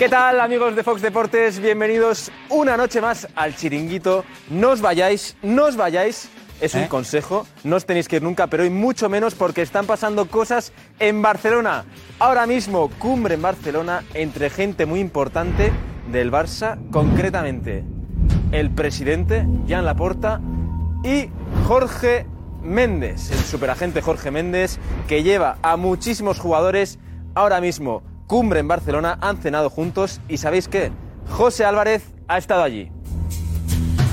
¿Qué tal amigos de Fox Deportes? Bienvenidos una noche más al chiringuito. No os vayáis, no os vayáis. Es un ¿Eh? consejo, no os tenéis que ir nunca, pero hoy mucho menos porque están pasando cosas en Barcelona. Ahora mismo, cumbre en Barcelona entre gente muy importante del Barça, concretamente el presidente, Jan Laporta, y Jorge Méndez, el superagente Jorge Méndez, que lleva a muchísimos jugadores ahora mismo cumbre en Barcelona, han cenado juntos y ¿sabéis qué? José Álvarez ha estado allí.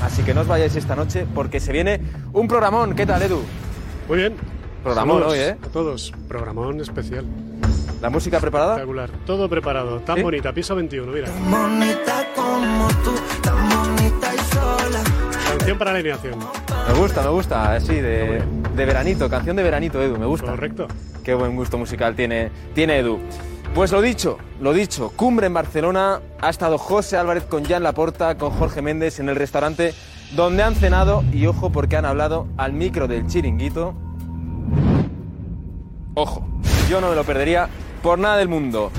Así que no os vayáis esta noche porque se viene un programón. ¿Qué tal, Edu? Muy bien. Programón Saludos hoy, ¿eh? A todos. Programón especial. ¿La música preparada? Espectacular. Todo preparado. Tan ¿Sí? bonita. Piso 21, mira. bonita como tú, tan bonita y sola. Canción para la alineación. Me gusta, me gusta, así de, de veranito, canción de veranito, Edu, me gusta. Correcto. Qué buen gusto musical tiene, tiene Edu. Pues lo dicho, lo dicho, cumbre en Barcelona, ha estado José Álvarez con Jan Laporta, con Jorge Méndez en el restaurante donde han cenado y ojo porque han hablado al micro del chiringuito. Ojo, yo no me lo perdería por nada del mundo.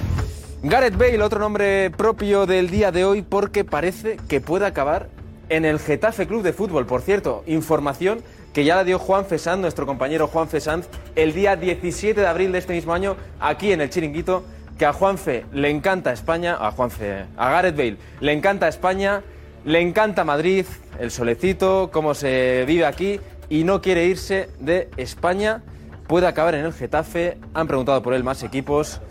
Gareth Bale, otro nombre propio del día de hoy porque parece que puede acabar en el Getafe Club de Fútbol. Por cierto, información que ya la dio Juan Fesán, nuestro compañero Juan Fesán, el día 17 de abril de este mismo año, aquí en el Chiringuito, que a Juanfe le encanta España, a Juanfe, a Gareth Bale le encanta España, le encanta Madrid, el solecito, cómo se vive aquí y no quiere irse de España. Puede acabar en el Getafe. Han preguntado por él más equipos.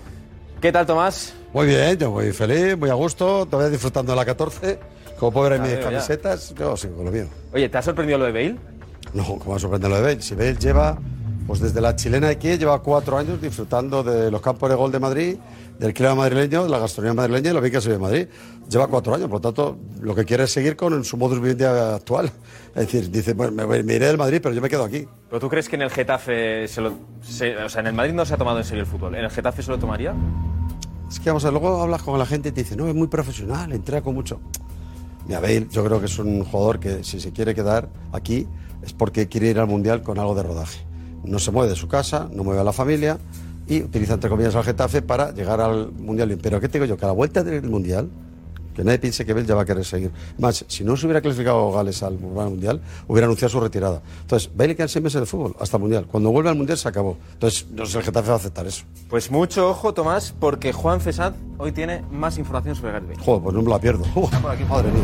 ¿Qué tal, Tomás? Muy bien, yo muy feliz, muy a gusto, todavía disfrutando de la 14. Como puedo ver en mis veo, ya. camisetas, yo sigo con lo mío. Oye, ¿te ha sorprendido lo de Bale? No, ¿cómo va a sorprender lo de Bale? Si Bale lleva, pues desde la chilena de aquí, lleva cuatro años disfrutando de los campos de gol de Madrid, del clima madrileño, de la gastronomía madrileña y bien que en Madrid. Lleva cuatro años, por lo tanto, lo que quiere es seguir con su modus vivendi actual. Es decir, dice, bueno, me, iré del Madrid, pero yo me quedo aquí. ¿Pero tú crees que en el Getafe se lo... se- o sea, en el Madrid no se ha tomado en serio el fútbol? ¿En el Getafe se lo tomaría? Es que vamos a ver, luego hablas con la gente y te dice, no, es muy profesional, entrena con mucho. Mira, Bale, yo creo que es un jugador que si se quiere quedar aquí es porque quiere ir al Mundial con algo de rodaje. No se mueve de su casa, no mueve a la familia y utiliza, entre comillas, al Getafe para llegar al Mundial. Pero ¿qué te digo yo? Que a la vuelta del Mundial, que nadie piense que Bale ya va a querer seguir. Más, si no se hubiera clasificado Gales al Mundial, hubiera anunciado su retirada. Entonces, Bale queda seis meses de fútbol hasta el Mundial. Cuando vuelve al Mundial se acabó. Entonces, no sé si el Getafe va a aceptar eso. Pues mucho ojo, Tomás, porque Juan Fesad hoy tiene más información sobre Gareth Bale. Joder, pues no me la pierdo. por aquí. Madre mía.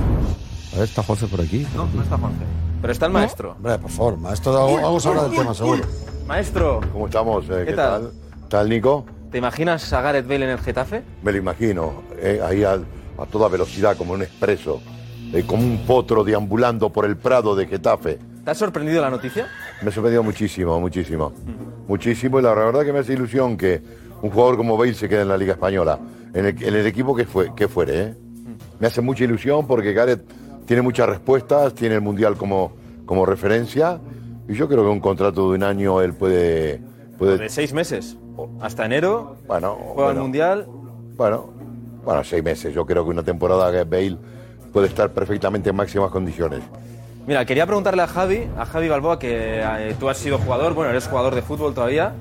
A ver, ¿está Juanfe por aquí? No, no está Juanfe. Pero está el maestro. Hombre, por favor, maestro, vamos a hablar del tema, seguro. Maestro, ¿Cómo estamos? Eh, ¿Qué ¿Qué, tal? tal? ¿Tal, Nico? ¿te imaginas a Gareth Bale en el Getafe? Me lo imagino, eh, ahí a, a toda velocidad, como un expreso, eh, como un potro deambulando por el prado de Getafe. ¿Te ha sorprendido la noticia? Me ha sorprendido muchísimo, muchísimo. Muchísimo, y la verdad que me hace ilusión que un jugador como Bale se quede en la Liga Española, en el, en el equipo que, fue, que fuere. ¿eh? Me hace mucha ilusión porque Gareth tiene muchas respuestas, tiene el Mundial como, como referencia, y yo creo que un contrato de un año él puede... puede De seis meses. Hasta enero, bueno, juega el bueno. Mundial. Bueno, bueno, seis meses. Yo creo que una temporada que Bale puede estar perfectamente en máximas condiciones. Mira, quería preguntarle a Javi, a Javi Balboa, que eh, tú has sido jugador, bueno, eres jugador de fútbol todavía.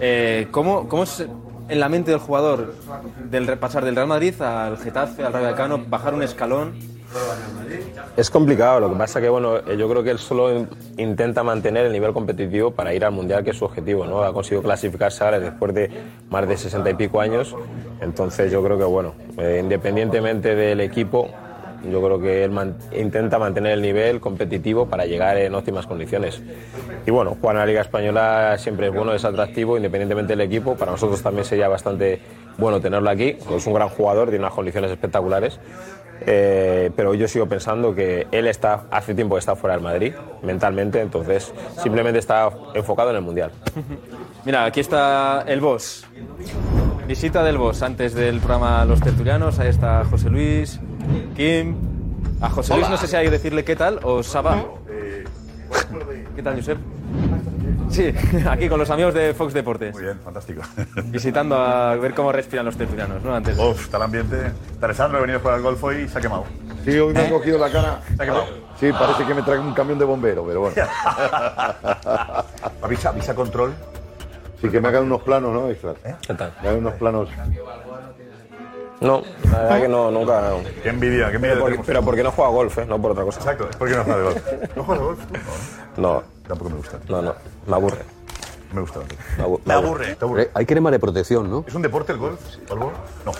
Eh, ¿cómo, ¿Cómo es en la mente del jugador del pasar del Real Madrid al Getafe, al Rayo Vallecano, bajar un escalón? Es complicado, lo que pasa que bueno, eh, yo creo que él solo in- intenta mantener el nivel competitivo para ir al Mundial, que es su objetivo, ¿no? Ha conseguido clasificarse ahora después de más de 60 y pico años, entonces yo creo que bueno, eh, independientemente del equipo, yo creo que él man- intenta mantener el nivel competitivo para llegar en óptimas condiciones. Y bueno, jugar en la Liga Española siempre es bueno, es atractivo, independientemente del equipo, para nosotros también sería bastante bueno tenerlo aquí, es un gran jugador, tiene unas condiciones espectaculares. Eh, pero yo sigo pensando que él está hace tiempo que está fuera del Madrid mentalmente, entonces simplemente está enfocado en el mundial. Mira, aquí está el boss. Visita del boss antes del programa Los Tertulianos. Ahí está José Luis, Kim. A José Luis no sé si hay que decirle qué tal o Saba. ¿Qué tal, Josep? Sí, aquí con los amigos de Fox Deportes. Muy bien, fantástico. Visitando a ver cómo respiran los tertulianos, ¿no? Antes Uf, está el ambiente. Interesante, he venido a jugar al golf hoy y se ha quemado. Sí, hoy me han cogido la cara. Se ha quemado. Sí, parece que me trae un camión de bombero, pero bueno. Avisa, avisa control. Sí, que me hagan unos planos, ¿no? Extras. ¿Qué tal? Me hagan unos planos. No, la verdad que no, nunca. Qué envidia, qué envidia Pero porque, pero porque no juega golf, ¿eh? no por otra cosa. Exacto, es porque no juegas golf. ¿No juegas golf? tú? No, Tampoco me gusta. no, no, me aburre. Me gusta. Me, abu- Me aburre. ¿Te aburre? Hay crema de protección, ¿no? ¿Es un deporte el golf? ¿O el golf? No.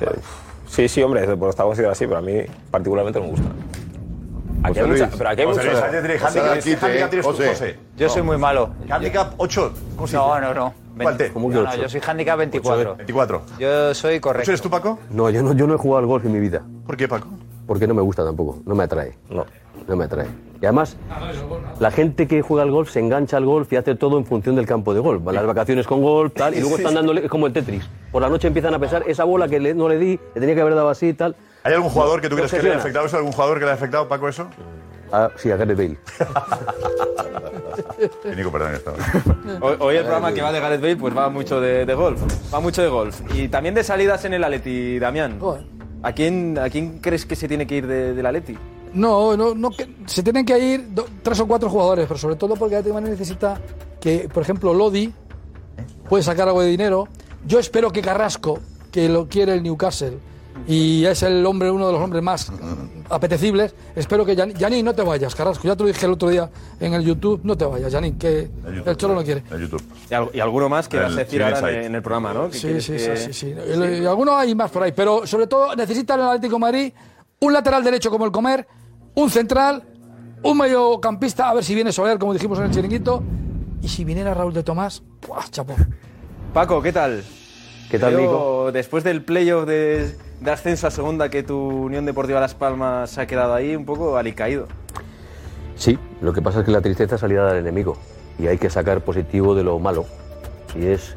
Eh, sí, sí, hombre, por está considerado así, pero a mí particularmente no me gusta. Aquí hay mucha, pero aquí hay José mucho. Luis Sánchez tiene handicap. José, ¿Qué handicap eh? Yo soy muy malo. Handicap 8. ¿Cómo se No, no, no. ¿Cuál te? ¿Cómo que No, yo soy handicap 24. 24. Yo soy ¿Ocho correcto. eres tú, Paco? No, yo no, yo no he jugado al golf en mi vida. ¿Por qué, Paco? Porque no me gusta tampoco. No me atrae. No. No me atrae. Y además, la gente que juega al golf se engancha al golf y hace todo en función del campo de golf. Van las vacaciones con golf, tal, y luego están dándole, es como el Tetris. Por la noche empiezan a pensar, esa bola que no le di, le tenía que haber dado así y tal. ¿Hay algún jugador que tú crees que le haya Obsesiona. afectado eso? ¿Algún jugador que le haya afectado, Paco, eso? Ah, sí, a Gareth Bale. Nico, perdón, estaba. Hoy, hoy el programa que va de Gareth Bale pues va mucho de, de golf. Va mucho de golf. Y también de salidas en el Atleti, Damián. ¿A quién, ¿A quién crees que se tiene que ir de- del Atleti? No, no, no que- se tienen que ir do- tres o cuatro jugadores, pero sobre todo porque el Atlético de Madrid necesita que, por ejemplo, Lodi puede sacar algo de dinero. Yo espero que Carrasco, que lo quiere el Newcastle y es el hombre, uno de los hombres más apetecibles, espero que Yani, Yani, no te vayas, Carrasco. Ya te lo dije el otro día en el YouTube, no te vayas, Yani, que el Cholo no quiere. En YouTube. Y, al- y alguno más que El vas a decir ahora en, el programa, ¿no? Que Sí, sí, que- sí, sí, sí. Y algunos hay más por ahí, pero sobre todo necesitan el Atlético de Madrid un lateral derecho como el Comer, un central, un mediocampista, a ver si viene Soler, como dijimos en el chiringuito, y si viniera Raúl de Tomás, ¡buah, chapo! Paco, ¿qué tal? ¿Qué tal, Nico? Después del playoff de, de ascenso a segunda que tu Unión Deportiva Las Palmas se ha quedado ahí un poco alicaído. Sí, lo que pasa es que la tristeza es salida del enemigo y hay que sacar positivo de lo malo. Y es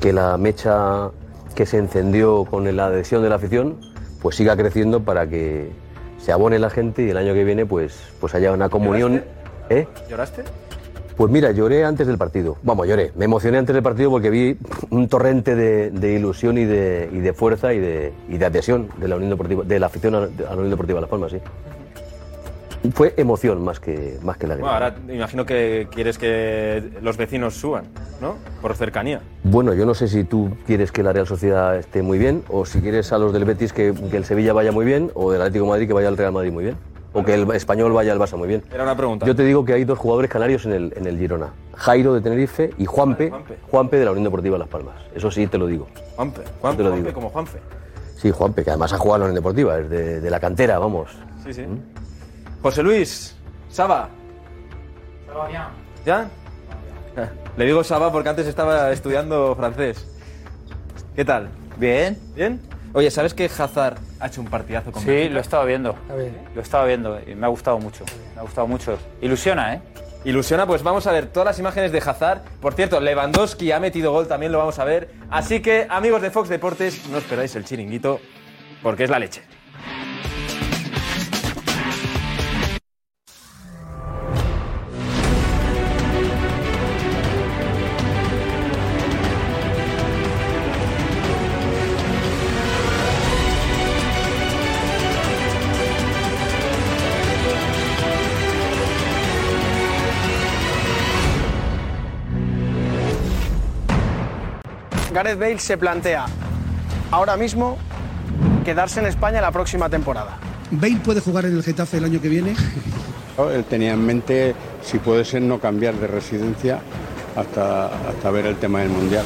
que la mecha que se encendió con la adhesión de la afición pues siga creciendo para que se abone la gente y el año que viene pues, pues haya una comunión. ¿Eh? ¿Lloraste? Pues mira, lloré antes del partido. Vamos, lloré. Me emocioné antes del partido porque vi un torrente de, de ilusión y de, y de fuerza y de, y de adhesión de la Unión Deportiva, de la afición a, a la Unión Deportiva Las Palmas, sí. Fue emoción más que, más que lágrimas. Bueno, ahora imagino que quieres que los vecinos suban, ¿no? Por cercanía. Bueno, yo no sé si tú quieres que la Real Sociedad esté muy bien o si quieres a los del Betis que, que el Sevilla vaya muy bien o del Atlético de Madrid que vaya al Real Madrid muy bien o que el Español vaya al Barça muy bien. Era una pregunta. Yo te digo que hay dos jugadores canarios en el, en el Girona. Jairo de Tenerife y Juanpe, Juanpe. Juanpe de la Unión Deportiva Las Palmas. Eso sí te lo digo. Juanfe. Juanfe, Te lo digo. como Juanfe. Sí, Juanpe, que además ha jugado en la Unión Deportiva, es de, de la cantera, vamos. Sí, sí. José Luis, Saba. ¿Ya? Ah, Le digo Saba porque antes estaba estudiando francés. ¿Qué tal? Bien. ¿Bien? Oye, ¿sabes que Hazard ha hecho un partidazo con Sí, lo he estado viendo. A ver. Lo he estado viendo y me ha gustado mucho. Me ha gustado mucho. Ilusiona, ¿eh? Ilusiona, pues vamos a ver todas las imágenes de Hazard. Por cierto, Lewandowski ha metido gol, también lo vamos a ver. Así que, amigos de Fox Deportes, no esperáis el chiringuito, porque es la leche. Gareth Bale se plantea ahora mismo quedarse en España la próxima temporada. ¿Bale puede jugar en el Getafe el año que viene? Él tenía en mente, si puede ser, no cambiar de residencia hasta, hasta ver el tema del Mundial.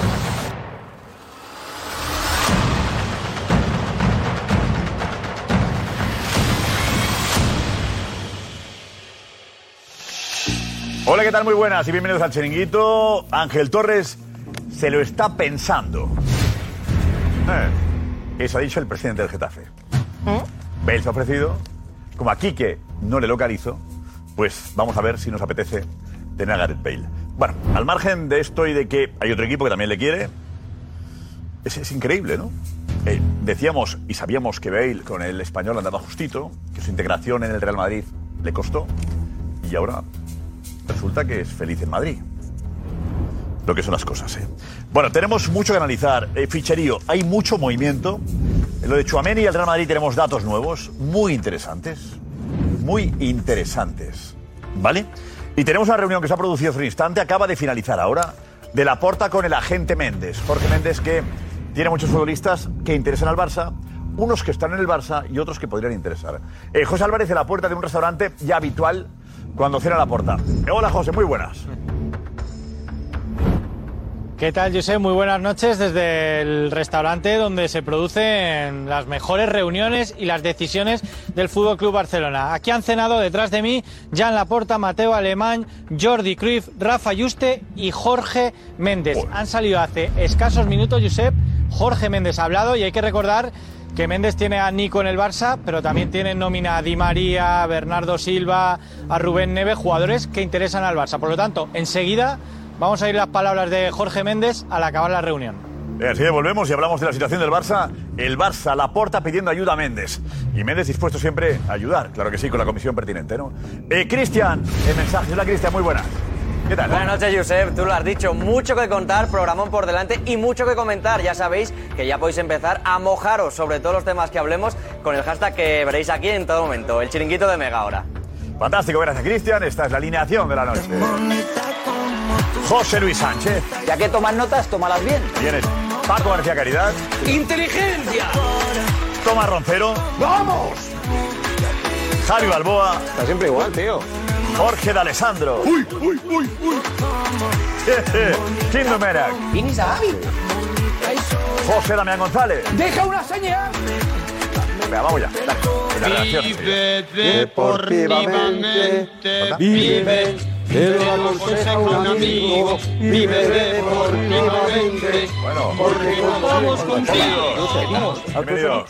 Hola, ¿qué tal? Muy buenas y bienvenidos al Chiringuito. Ángel Torres se lo está pensando. Eh, eso ha dicho el presidente del Getafe. Bale se ha ofrecido. Como a Quique no le localizo, pues vamos a ver si nos apetece tener a Gareth Bale. Bueno, al margen de esto y de que hay otro equipo que también le quiere, es, es increíble, ¿no? Eh, decíamos y sabíamos que Bale con el español andaba justito, que su integración en el Real Madrid le costó, y ahora resulta que es feliz en Madrid. Lo que son las cosas, ¿eh? Bueno, tenemos mucho que analizar. Eh, ficherío, hay mucho movimiento. En lo de Chuameni y el Real Madrid tenemos datos nuevos, muy interesantes. Muy interesantes. ¿Vale? Y tenemos una reunión que se ha producido hace un instante, acaba de finalizar ahora, de la porta con el agente Méndez. Jorge Méndez que tiene muchos futbolistas que interesan al Barça, unos que están en el Barça y otros que podrían interesar. Eh, José Álvarez en la puerta de un restaurante ya habitual cuando cierra la puerta. Eh, hola José, muy buenas. ¿Qué tal, José? Muy buenas noches desde el restaurante donde se producen las mejores reuniones y las decisiones del Fútbol Club Barcelona. Aquí han cenado detrás de mí Jan Laporta, Mateo Alemán, Jordi Cruyff, Rafa Yuste y Jorge Méndez. Han salido hace escasos minutos, Josep. Jorge Méndez ha hablado y hay que recordar que Méndez tiene a Nico en el Barça, pero también tiene en nómina a Di María, a Bernardo Silva, a Rubén Neves, jugadores que interesan al Barça. Por lo tanto, enseguida vamos a ir las palabras de Jorge Méndez al acabar la reunión. Eh, Así que volvemos y hablamos de la situación del Barça. El Barça, la porta pidiendo ayuda a Méndez. Y Méndez dispuesto siempre a ayudar, claro que sí, con la comisión pertinente, ¿no? Eh, Cristian, el mensaje. Hola, Cristian, muy buena. ¿Qué tal? Buenas noches, Josep. Tú lo has dicho, mucho que contar, programón por delante y mucho que comentar. Ya sabéis que ya podéis empezar a mojaros sobre todos los temas que hablemos con el hashtag que veréis aquí en todo momento, el chiringuito de Mega Hora. Fantástico, gracias, Cristian. Esta es la alineación de la noche. José Luis Sánchez. Ya que tomas notas, tómalas bien. Tienes Paco García Caridad. ¡Inteligencia! Tomás Roncero. ¡Vamos! Javi Balboa. Está siempre igual, tío. Jorge de Alessandro. ¡Uy, uy, uy, uy! Kim Merak. José Damián González. ¡Deja una señal! Venga, vamos ya. Dale. La enseguida. Deportivamente, vive, te lo aconseja un amigo, vive deportivamente. Bueno, porque contamos contigo. Bienvenido.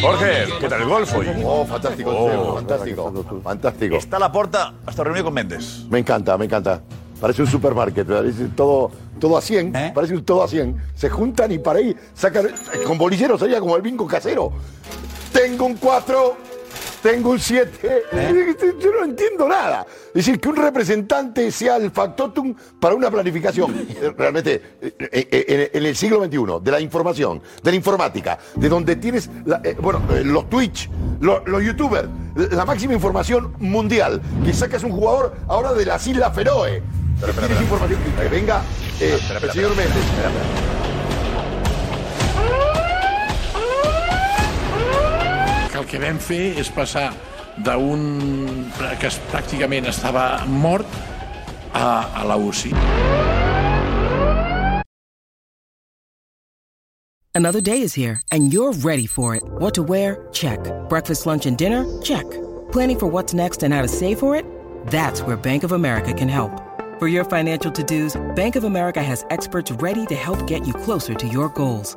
Jorge, ¿qué tal el golf hoy? Oh, fantástico, Oh. fantástico, fantástico. Está la porta hasta reunido con Méndez. Me encanta, me encanta. Parece un supermarket, parece todo, todo a 100, ¿Eh? parece un todo a 100. Se juntan y para ahí sacan, con bolilleros sería como el bingo casero. Tengo un 4, tengo un 7, ¿Eh? yo no entiendo nada. Es decir, que un representante sea el factotum para una planificación, realmente, eh, eh, en el siglo XXI, de la información, de la informática, de donde tienes, la- bueno, los Twitch, los, los YouTubers, la máxima información mundial, que sacas un jugador ahora de las Islas Feroe. Tienes información, que venga eh, el señor Méndez. El que vam fer és passar d'un que pràcticament estava mort a, a la UCI. Another day is here, and you're ready for it. What to wear? Check. Breakfast, lunch, and dinner? Check. Planning for what's next and how to save for it? That's where Bank of America can help. For your financial to dos, Bank of America has experts ready to help get you closer to your goals.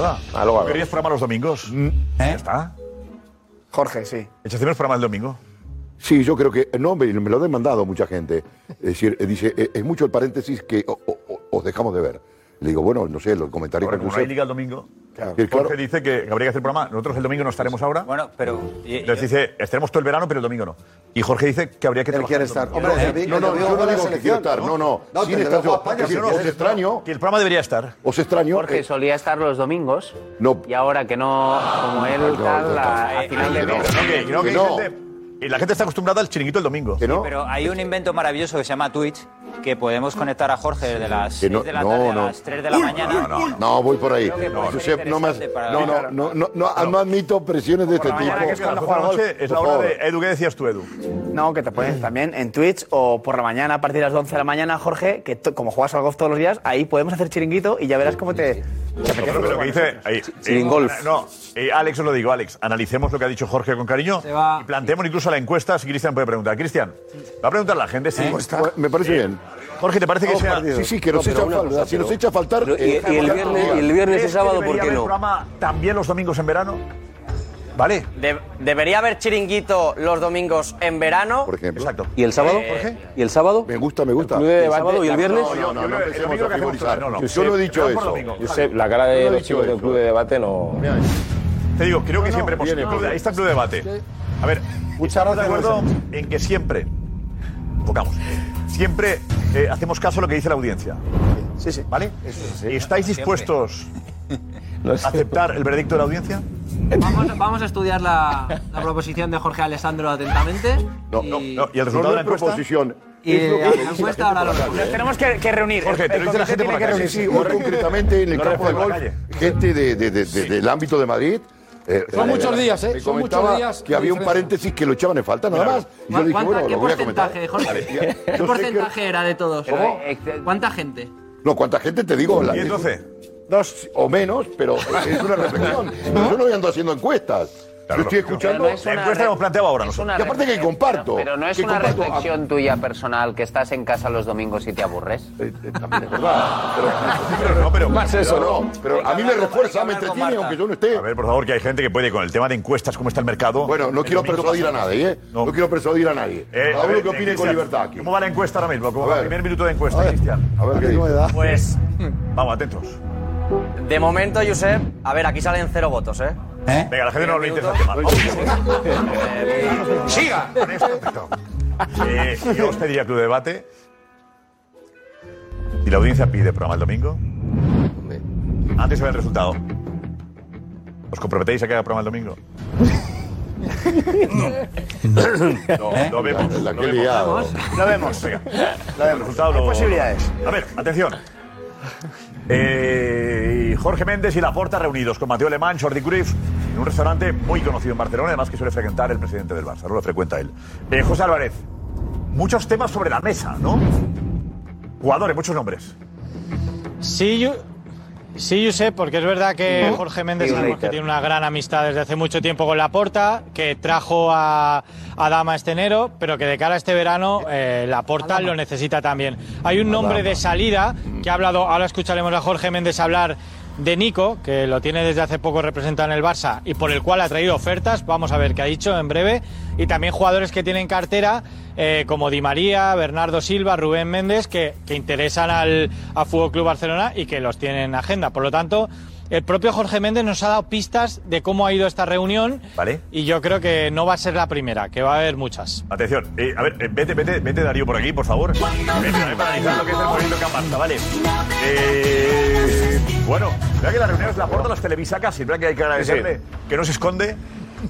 Nada? Ah, luego ¿No ¿Querías programa los domingos? Ya está. Jorge, sí. ¿Echas de menos programa el domingo? Sí, yo creo que, no, me, me lo ha demandado mucha gente. Es decir, eh, dice, eh, es mucho el paréntesis que o- o- o- os dejamos de ver. Le digo, bueno, no sé, los comentarios Ahora, que como no puse- hay liga el domingo, claro. Jorge dice que habría que hacer programa. Nosotros el domingo no estaremos ahora. Bueno, pero. Entonces dice, estaremos todo el verano, pero el domingo no. Y Jorge dice que habría que trabajar. el estar. Hombre, el no, no, yo no digo que quiero estar. No, no. No, Sin estar yo. os extraño. Que el programa debería estar. Os extraño. Jorge eh, solía estar los domingos No. y ahora que no, como él No, tal, no, no. a, final de No, mes. no, que- no, y la gente está acostumbrada al chiringuito el domingo. No. Pero hay un invento maravilloso que se llama Twitch, que podemos conectar a Jorge desde las no, 6 de la no, tarde no. a las 3 de la mañana. No, no, voy por ahí. Josep, no, más, interesante para- no, no, no, no, no, no admito presiones de este tipo. Que es cuando juega golf. Es la hora de Edu. ¿Qué decías tú, Edu? No, que te pones también en Twitch o por la mañana a partir de las 11 de la mañana, Jorge, que como juegas al golf todos los días, ahí podemos hacer chiringuito y ya verás cómo te, te Pero, pero lo que dice. ahí, Chiringolf. eh, no, eh, Alex, os lo digo, Alex. Analicemos lo que ha dicho Jorge con cariño y planteemos incluso la encuesta si Cristian puede preguntar. Cristian, va a preguntar la gente si. Me parece bien. Jorge, ¿te parece que sea.? partido. Sí, sí, que nos echa falta. Si nos echa a faltar. eh, ¿Crees que debería haber programa también los domingos en verano? Vale. De- debería haber chiringuito los domingos en verano. Por ejemplo. Exacto. ¿Y el sábado? Eh, ¿Y el sábado? Me gusta, me gusta. Club de ¿El debate. sábado y el viernes? No, no, no, no empecemos a frivolizar. No, no. Yo no he dicho por eso. Josep, la cara Yo de no los chicos del club de debate no. Te digo, creo que siempre hemos. ahí está el club de debate. A ver, Muchas estamos de gracias, acuerdo en que siempre. Enfocamos. Siempre eh, hacemos caso a lo que dice la audiencia. Sí, sí. ¿Vale? ¿Estáis dispuestos No a aceptar el veredicto de la audiencia? Vamos, vamos a estudiar la, la proposición de Jorge Alessandro atentamente. No, no, y, no. ¿Y el No, resultado no de la es encuesta? proposición. y Es lo que la dice la encuesta gente ahora por lo calle. Nos tenemos que, que reunir. Jorge, te el lo dice la comité gente por tiene la que calle. Sí, reunirse. sí, hoy concretamente en el No campo de refuerzo golf, la calle. gente de, de- de- de- del ámbito de Madrid. Eh, Son eh, muchos días, ¿eh? Me Son muchos días que había un paréntesis que lo echaban en falta, nada más. Y yo le dije, ¿Cuánta- bueno, ¿Qué lo voy a comentar. porcentaje, Jorge? ¿Qué que- porcentaje era de todos? ¿Cómo? ¿Cuánta gente? No, ¿cuánta gente te digo? La- 10, 12. Dos o menos, pero es una reflexión. Yo no ando haciendo encuestas. Claro, Yo estoy escuchando. No es La una encuesta la hemos planteado ahora es nosotros. una Y aparte que comparto. Pero, pero no es que una reflexión tuya personal que estás en casa los domingos y te aburres. Eh, eh, también es verdad. Pero, Pero no, pero. Más eso, pero ¿no? pero a mí me refuerza, me entretiene, aunque yo no esté. A ver, por favor, que hay gente que puede, con el tema de encuestas, cómo está el mercado. Bueno, no quiero persuadir a nadie, ¿eh? No. No quiero persuadir a nadie. Eh, a ver, que opine con libertad aquí. ¿Cómo va la encuesta ahora mismo? ¿Cómo va el primer minuto de encuesta, Cristian? a ver qué. Pues, Vamos, atentos. De momento, Josep, a ver, aquí salen cero votos, ¿eh? Venga, la gente no interesa el tema. ¡Siga! Perfecto. Eh, yo os pediría Club de Debate. Y la audiencia pide programa el domingo. Antes de ver el resultado. ¿Os comprometéis a que haga programa el domingo? No, lo vemos. La lo que he vemos. liado. Lo vemos. Venga, el resultado Hay lo- posibilidades. A ver, atención. Eh, Jorge Méndez y Laporta reunidos con Mateo Alemán, Jordi Cruyff, en un restaurante muy conocido en Barcelona, además que suele frecuentar el presidente del Barça, no lo frecuenta él. Eh, José Álvarez, muchos temas sobre la mesa, ¿no? Jugadores, muchos nombres. Sí, yo, sí, yo sé, porque es verdad que Jorge Méndez que tiene una gran amistad desde hace mucho tiempo con Laporta, que trajo a, a Dama este enero, pero que de cara a este verano eh, Laporta lo necesita también. Hay un nombre de salida que ha hablado, ahora escucharemos a Jorge Méndez hablar de Nico, que lo tiene desde hace poco representado en el Barça y por el cual ha traído ofertas, vamos a ver qué ha dicho en breve, y también jugadores que tienen cartera eh, como Di María, Bernardo Silva, Rubén Méndez, que, que interesan al, a Fútbol Club Barcelona y que los tienen en agenda. Por lo tanto, el propio Jorge Méndez nos ha dado pistas de cómo ha ido esta reunión ¿Vale? y yo creo que no va a ser la primera, que va a haber muchas. Atención, eh, a ver, eh, vete, vete, vete Darío por aquí, por favor. Vete, para analizar lo que es el proyecto Campasta, ¿vale? Eh, bueno, vea que las reuniones la porta las televisa casi, vea que hay que agradecerle que no se esconde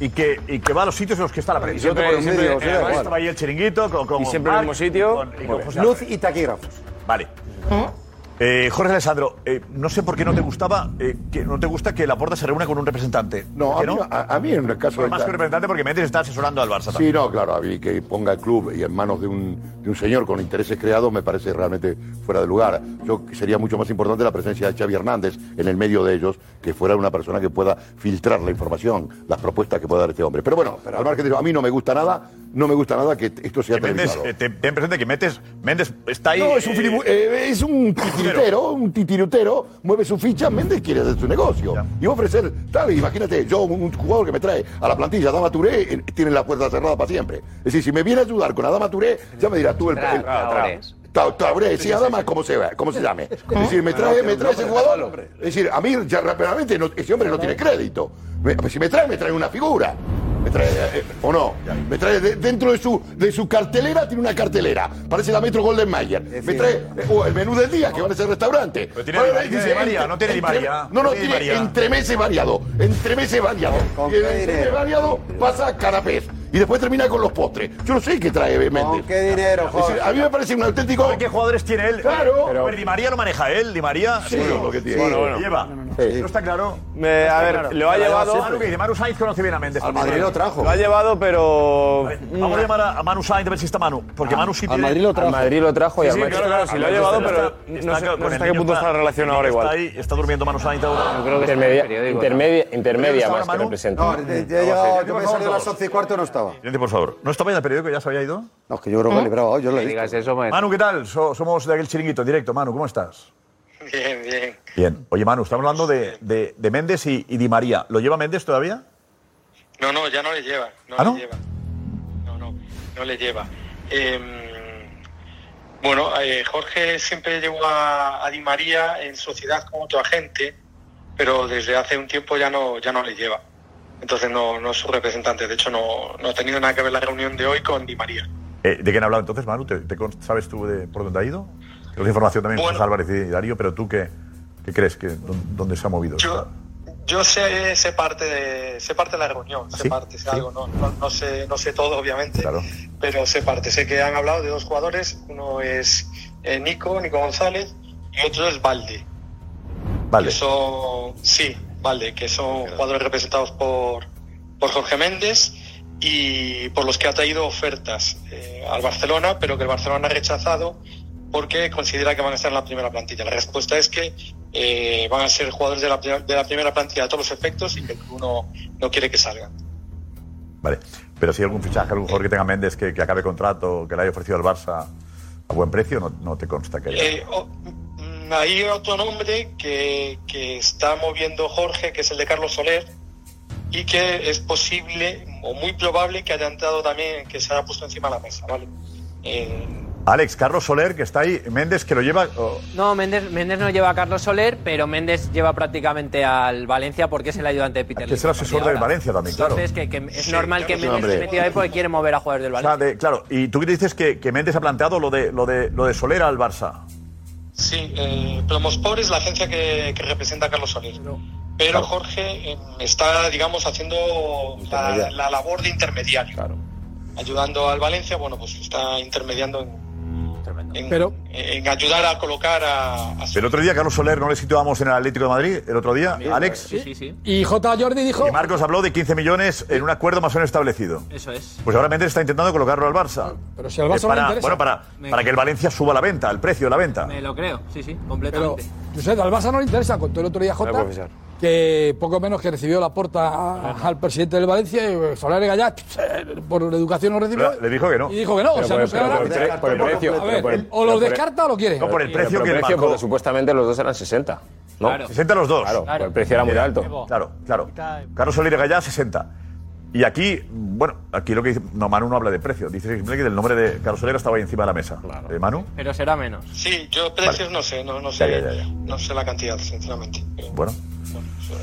y que, y que va a los sitios en los que está la prensa. siempre por un Siempre, medio, eh, igual. estaba ahí el chiringuito con, con Y siempre en el Marc, mismo sitio. con- y con José Luz Álvarez. y taquígrafos. Vale. Eh, Jorge Alessandro, eh, no sé por qué no te gustaba, eh, que no te gusta que la porta se reúna con un representante. No, ¿Por a mí, a, a mí en el caso más que un representante porque Méndez está asesorando al Barça Sí, también. no, claro, a mí que ponga el club y en manos de un, de un señor con intereses creados me parece realmente fuera de lugar. Yo sería mucho más importante la presencia de Xavi Hernández en el medio de ellos, que fuera una persona que pueda filtrar la información, las propuestas que pueda dar este hombre. Pero bueno, al margen de eso, a mí no me gusta nada, no me gusta nada que esto sea Que Méndez, televisado. eh, te- ten presente que Méndez, Méndez está ahí. No, es un, eh, es un titirutero, un titirutero, mueve su ficha, Méndez quiere hacer su negocio. Y va a ofrecer, tal, imagínate, yo, un, un jugador que me trae a la plantilla, Dama Touré, eh, tiene la puerta cerrada para siempre. Es decir, si me viene a ayudar con Adama Touré, ya me dirás tú el... el-. Ta- Tauré, sí, Adama, como se, va- como se llame. Es decir, me trae, me trae ese jugador. Es decir, a mí ya rápidamente no- ese hombre no tiene crédito. Me- si me trae, me trae una figura. Me trae, eh, ¿O no? Me trae de- dentro de su, de su cartelera, tiene una cartelera. Parece la Metro Golden Mayer. Me trae eh, o el menú del día, que van a ser restaurante. Pero tiene Ahora Di María, dice, Di María, entre- no tiene Di entre- María, No, no, no tiene tiene Di María. entremeses variado. Entremeses variado. ¿Con Y el qué entremés dinero? variado pasa canapés. Y después termina con los postres. Yo no sé qué trae Méndez. ¿Con qué dinero, Jorge? a mí me parece un auténtico. ¿Sabe qué jugadores tiene él? Claro. Pero, Di María lo maneja él, Di María. Sí, lo que tiene. Bueno, Bueno, bueno. Lleva. Sí. ¿No está claro? Me- a ver, lo ha llevado. Manu, que dice, Manu Sainz conoce bien a Méndez. Al. Madrid lo trajo. Lo ha llevado, pero. Vale, Vamos a llamar a, a Manu Sainz a ver si está Manu. Porque Manu sí Al tiene... Madrid lo Al trajo. Madrid lo trajo y Sí, al claro, claro, sí lo ha llevado, está- pero está- no sé, no hasta qué punto está- relacionado el ahora igual. Está, ahí, está durmiendo Manu Sainz ahora. Creo que Intermedia, intermedia, intermedia ¿Dónde más que representa. No, ya he llegado, yo me he salido a las todos. 11 y cuarto no estaba. Silencio, por favor. ¿No estaba en el periódico? ¿Ya se había ido? No, es que yo creo que he librado, yo lo he pues. Manu, ¿qué tal? So- somos de aquel chiringuito en directo. Manu, ¿cómo estás? Bien, bien. Bien. Oye, Manu, estamos hablando de, de, de Méndez y, y Di María. ¿Lo lleva Méndez todavía? No, no, ya no le lleva. No ¿Ah, le no? lleva. No, no, no le lleva. Eh, bueno, eh, Jorge siempre llevó a, a Di María en sociedad con otro agente, pero desde hace un tiempo ya no, ya no le lleva. Entonces no, no es su representante. De hecho, no, no ha tenido nada que ver la reunión de hoy con Di María. Eh, ¿De quién ha hablado entonces, Manu? ¿Te, ¿Sabes tú de por dónde ha ido? Tenemos información también con José Álvarez y Darío, pero tú qué, qué crees? que dónde, se ha movido? Yo, yo sé, sé parte de sé parte de la reunión, sé Sí, parte, sé sí. algo, no, no, no sé, no sé todo obviamente, pero sé parte. Sé que han hablado de dos jugadores, uno es eh, Nico, Nico González, y otro es Valde. Vale. Que son, sí, Valde, que son jugadores representados por, por Jorge Méndez y por los que ha traído ofertas eh, al Barcelona, pero que el Barcelona ha rechazado porque considera que van a estar en la primera plantilla. La respuesta es que eh, van a ser jugadores de la, de la primera plantilla a todos los efectos y que el club no, no quiere que salgan. Vale. Pero si hay algún fichaje, algún jugador que tenga Méndez que, que acabe contrato, que le haya ofrecido al Barça a buen precio, no, no te consta que haya. Eh, o- mm, hay otro nombre que, que está moviendo Jorge, que es el de Carlos Soler, y que es posible o muy probable que haya entrado también, que se haya puesto encima de la mesa, ¿vale? Eh, Alex, Carlos Soler, que está ahí, Méndez, que lo lleva. oh, No, Méndez, Méndez no lleva a Carlos Soler, pero Méndez lleva prácticamente al Valencia porque es el ayudante de Peter que es el asesor del Valencia también, claro. Entonces, que, que es Sí, normal que claro, Méndez hombre. se metido ahí porque quiere mover a jugadores del o sea, Valencia. de- claro, y tú que dices que, que Méndez ha planteado lo de, lo, de, lo de Soler al Barça. sí, eh, Promospor es la agencia que, que representa a Carlos Soler. Pero Jorge eh, está, digamos, haciendo la, Intermediario. la labor de intermediario. Ayudando al Valencia, bueno, pues está intermediando en, en- Pero- en ayudar a colocar a, a El otro día, Carlos Soler, ¿no le situábamos en el Atlético de Madrid? El otro día, Alex. Sí, sí, sí. Y J. Jordi dijo. Y Marcos habló de 15 millones en un acuerdo más o menos establecido. Eso es. Pues ahora Méndez está intentando colocarlo al Barça. Pero si al Barça Eh, no le para, interesa. Bueno, para, Me- para que el Valencia suba la venta, el precio de la venta. Me lo creo, sí, sí, Pero, completamente. Josep, al Barça no le interesa. Contó el otro día J. que poco menos que recibió la porta al presidente del Valencia y eh, Soler Gallat por educación no recibió. Le dijo que no. Y dijo que no. Pero o sea, por- no se pero hará. por el pre- por el precio, A ver, pero por el- o el- descarta o lo quiere. No, por el precio Pero que el precio, porque supuestamente los dos eran 60. ¿no? Claro. 60 los dos. Claro, el precio era muy alto. Claro, claro. Carlos Soler y Gallá, 60. Y aquí, bueno, aquí lo que dice. No, Manu no habla de precio. Dice simplemente que el nombre de Carlos Soler estaba ahí encima de la mesa. ¿De Manu? Pero será menos. Sí, yo precios no sé, no, no sé, Ya, ya, ya, no sé la cantidad, sinceramente. Bueno.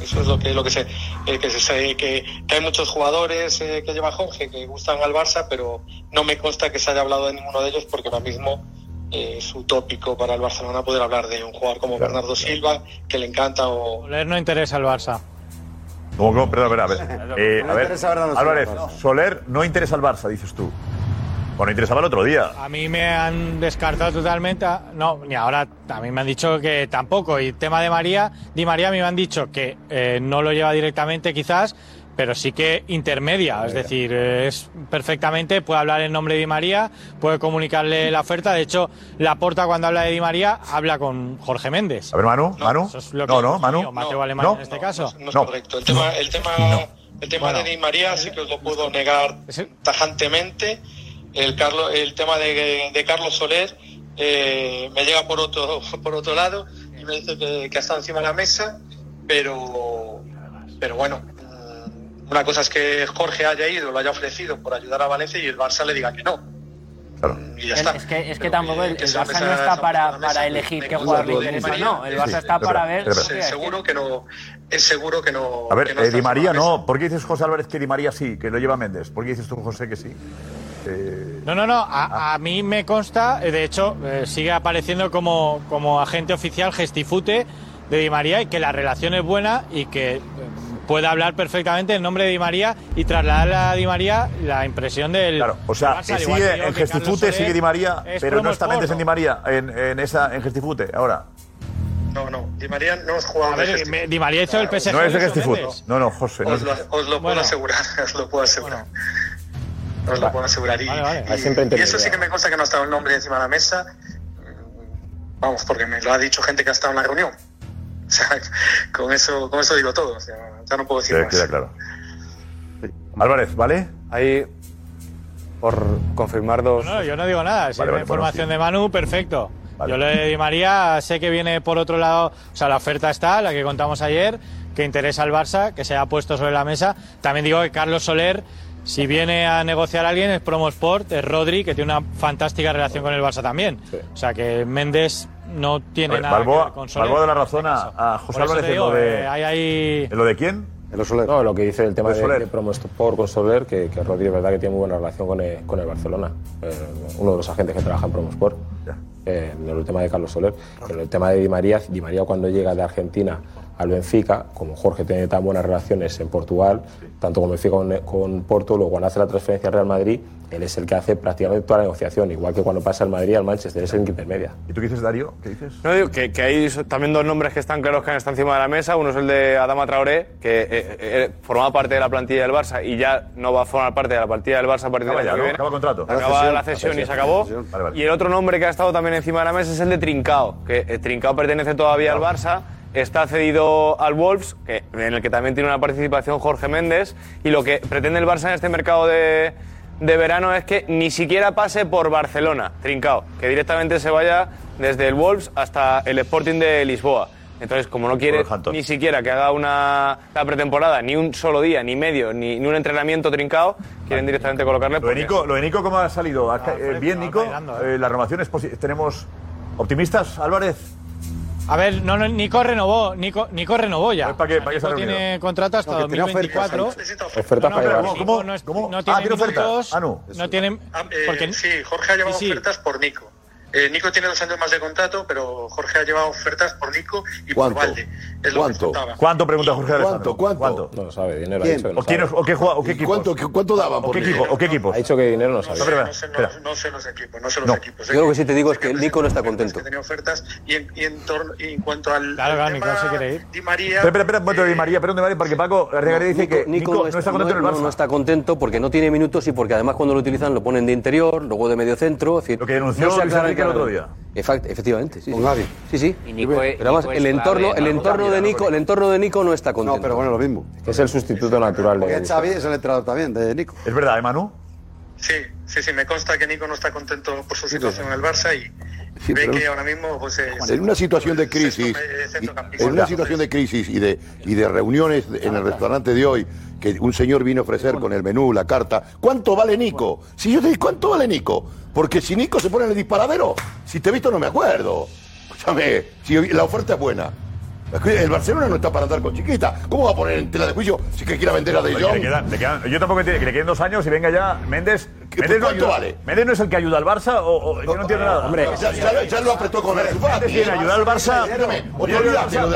Eso es lo que lo que sé, eh, que se sabe que, que hay muchos jugadores eh, que lleva Jorge que gustan al Barça, pero no me consta que se haya hablado de ninguno de ellos porque ahora mismo eh, es utópico para el Barcelona poder hablar de un jugador como Bernardo Silva que le encanta o Soler no interesa al Barça. ¿Cómo, cómo? Perdón, a ver, a ver. Eh, Álvarez. Soler no interesa al Barça, dices tú. Bueno, interesaba el otro día. A mí me han descartado totalmente. No, ni ahora a mí me han dicho que tampoco. Y tema de María, Di María me han dicho que eh, no lo lleva directamente quizás, pero sí que intermedia. Es decir, eh, es perfectamente, puede hablar en nombre de Di María, puede comunicarle la oferta. De hecho, la porta cuando habla de Di María habla con Jorge Méndez. A ver, Manu, Manu. Eso es lo que No, no, Manu. Mateo Alemán No. en este caso. no es correcto. El tema, el tema, el tema de Di María sí que os lo puedo negar tajantemente. El, Carlos, el tema de, de Carlos Soler eh, me llega por otro, por otro lado y me dice que, que ha estado encima de la mesa, pero, pero bueno, mm, una cosa es que Jorge haya ido, lo haya ofrecido por ayudar a Valencia y el Barça le diga que no. Y ya está. Es que, es que tampoco el, que el Barça no está para, elegir qué jugador le interesa no. El Barça Sí, está es para ver. es seguro que no, es seguro que no. A ver, que no eh, Di María no. ¿Por qué dices José Álvarez que Di María sí, que lo lleva Méndez? ¿Por qué dices tú, José, que sí? Eh, No, no, no. A, a mí me consta, eh, de hecho, eh, sigue apareciendo como, como agente oficial gestifute de Di María y que la relación es buena y que eh, puede hablar perfectamente en nombre de Di María y trasladarle a Di María la impresión del. Claro, o sea, Barça, sigue en Gestifute, sigue Di María, pero no está Méndez en Di María, en, en esa, en Gestifute, ahora. No, no, Di María no es jugador A ver, de Gestifute. me- Di María hizo el PSG. No es de Gestifute. No, no, José. No Os es lo, os lo puedo Bueno. asegurar, os lo puedo asegurar. Os lo puedo asegurar. Y, Vale, vale. y- siempre y eso sí que me consta que no ha estado el nombre encima de la mesa. Mm, Vamos, porque me lo ha dicho gente que ha estado en la reunión. O sea, con eso, con eso digo todo. O sea, ya no puedo decir Queda, más. queda claro. Álvarez, ¿vale? Ahí, por confirmar dos. No, yo no digo nada. Si Vale, es vale, información bueno, de Manu, perfecto. Yo lo de Di María sé que viene por otro lado, o sea, la oferta está, la que contamos ayer, que interesa al Barça, que se ha puesto sobre la mesa. También digo que Carlos Soler, si viene a negociar a alguien, es Promosport, es Rodri, que tiene una fantástica relación con el Barça también. O sea que Méndez no tiene ver, nada que Balboa, ver con Soler. Balboa de la razón a, a José Por eso Álvarez en digo, lo de. eh, hay ahí- ¿En lo de quién? No, lo que dice el tema De de, Soler. de Promosport con Soler, que, que Rodri es verdad que tiene muy buena relación con el, con el Barcelona. Eh, uno de los agentes que trabaja en Promosport. Eh, en el tema de Carlos Soler. Pero el tema de Di María, Di María cuando llega de Argentina al Benfica, como Jorge tiene tan buenas relaciones en Portugal, tanto con Benfica como con Porto, luego cuando hace la transferencia al Real Madrid, él es el que hace prácticamente toda la negociación, igual que cuando pasa al Madrid al Manchester, es el que intermedia. ¿Y tú qué dices, Darío? ¿Qué dices? No, digo que, que hay también dos nombres que están claros que han estado encima de la mesa. Uno es el de Adama Traoré, que eh, eh, formaba parte de la plantilla del Barça y ya no va a formar parte de la plantilla del Barça a partir Acaba del ya, año ¿no? que viene. Acaba contrato. Acaba La la cesión. cesión y La se acabó. cesión. Vale, vale. Y el otro nombre que ha estado también encima de la mesa es el de Trincao, que eh, Trincao pertenece todavía al Barça. Está cedido al Wolves, que, en el que también tiene una participación Jorge Méndez. Y lo que pretende el Barça en este mercado de, de verano es que ni siquiera pase por Barcelona, Trincao, que directamente se vaya desde el Wolves hasta el Sporting de Lisboa. Entonces, como no quiere ni siquiera que haga una la pretemporada, ni un solo día, ni medio, ni, ni un entrenamiento trincao, quieren directamente colocarle. Lo de Nico, lo de Nico ¿cómo ha salido? ¿Ha ca- eh, ¿Bien, Nico? Eh, ¿La renovación es posi- ¿Tenemos optimistas, Álvarez? A ver, no, no, Nico renovó, Nico, Nico renovó ya. ¿Para qué, para qué se ha Nico reunido? tiene contrato hasta No, que tiene 2024. ofertas, Ofertas No, para pero llevar. ¿Cómo? No, es- ¿Cómo? no Ah, tiene tiene ofertas. minutos, Ah, no. no tiene... Eh, porque- sí, Jorge ha llevado Sí, sí. ofertas por Nico. Eh, Nico tiene dos años más de contrato, pero Jorge ha llevado ofertas por Nico y ¿Cuánto? por Valde. Es lo ¿Cuánto? ¿Cuánto pregunta Jorge ¿Cuánto? ¿Cuánto? No lo sabe, dinero ¿Quién? ha dicho que no ¿O, quién, sabe. o, qué, o qué equipos? ¿Cuánto, qué- cuánto daban ¿O por qué Nico? equipo? ¿O qué equipos? Ha dicho que dinero no sabe. No sé, espera. los, no sé los equipos, no sé los No. equipos. Yo lo que sí te digo es que Nico no está contento. Tenía ofertas y en, y en, torno- y en cuanto al, Claro, claro, tema Nico se quiere ir. Di María, Espera, espera, espera, Di María, perdón, Di María, porque Paco Arregaray dice que Nico, no está contento en el no- Barça. no está contento porque no tiene minutos y porque además cuando lo utilizan lo ponen de interior, luego de medio centro. Lo que denunció el otro claramente. Efect- efectivamente, sí. Con sí. Gavi. Sí, sí. Y Nico es- pero además el entorno, en el entorno de Nico, el entorno de Nico no está contento. No, pero bueno, lo mismo. Es el sustituto natural Porque de Xavi es el entrenador también de Nico. Es verdad, ¿eh, Manu? Sí, sí, sí, me consta que Nico no está contento por su situación en el Barça y Sí, ve pero- que ahora mismo es- En una situación de crisis, y- en una situación de crisis y de, y de reuniones en el restaurante de hoy, que un señor vino a ofrecer con el menú, la carta, ¿cuánto vale Nico? Si yo te digo, ¿cuánto vale Nico? Porque si Nico se pone en el disparadero, si te he visto no me acuerdo. Escúchame, si la oferta es buena. El Barcelona no está para andar con chiquita. ¿Cómo va a poner en tela de juicio si que quiera vender a De Jong? le quedan- le quedan- yo tampoco entiendo que le queden dos años y venga ya Méndez. Méndez no, cuánto ayuda- vale? No es el que ayuda al Barça o, o- yo no entiendo nada. Hombre, ya, ya- ya lo apretó con el Méndez quiere ayudar al Barça.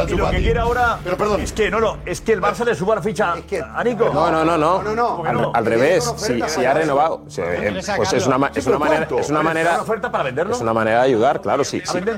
Y lo que quiere ahora Pero perdón. es que no, no, es que el Barça le suba la ficha a Nico. No, no, no, no. No, no, ¿Cómo que Al, no? al revés, si, si ha renovado, si, eh, pues es una, es una manera, es una manera, oferta para venderlo? es una manera de ayudar, claro, sí. sí. Hombre,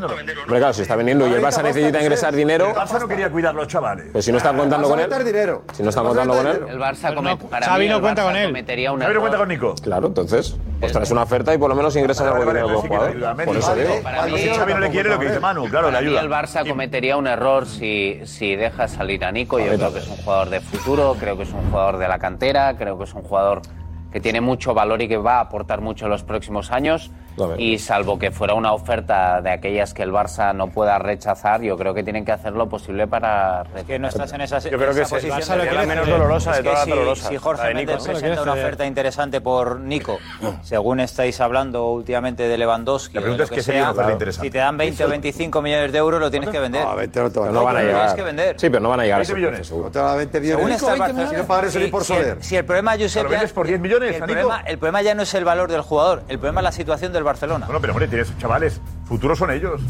claro, si está vendiendo y el Barça necesita ingresar dinero, El Barça no quería cuidar los chavales. pues si no están contando con él, dinero. si no están contando con él, El Barça para Xavi no cuenta Barça con él. cometería un Xavi no cuenta con Nico. claro, entonces, pues traes una oferta y por lo menos ingresas algo de dinero a jugador. Por eso digo. Para mí, Si Xavi no le quiere lo que dice Manu, claro, le ayuda. el Barça cometería un error si, si deja salir a Nico. Yo creo que es un jugador de futuro, creo que es un jugador de la cantera, creo que es un jugador que tiene mucho valor y que va a aportar mucho en los próximos años. Y salvo que fuera una oferta de aquellas que el Barça no pueda rechazar, yo creo que tienen que hacer lo posible para... Que no estás en esa, Yo creo que esa es- posición. Barça de- quiere menos dolorosa Es de que todas las si- dolorosas, Si la Jorge Nico. Méndez presenta una oferta interesante por Nico, según estáis hablando últimamente de Lewandowski, La pregunta es lo qué sería una oferta sea, interesante. si te dan 20 o 25 millones de euros, lo tienes que vender. No, 20 no te van no van a llegar. tienes que vender. Sí, pero no van a llegar a 20 ese millones. seguro. No te va a 20 millones. Según Nico, está el 20 Barcelona, Si por si, el, Soler. si el problema, Josep, ¿Lo ya- vendes por 10 millones, el problema, el problema ya no es el valor del jugador, el problema es la situación del Barcelona. Bueno, pero hombre, tienes chavales, futuros son ellos.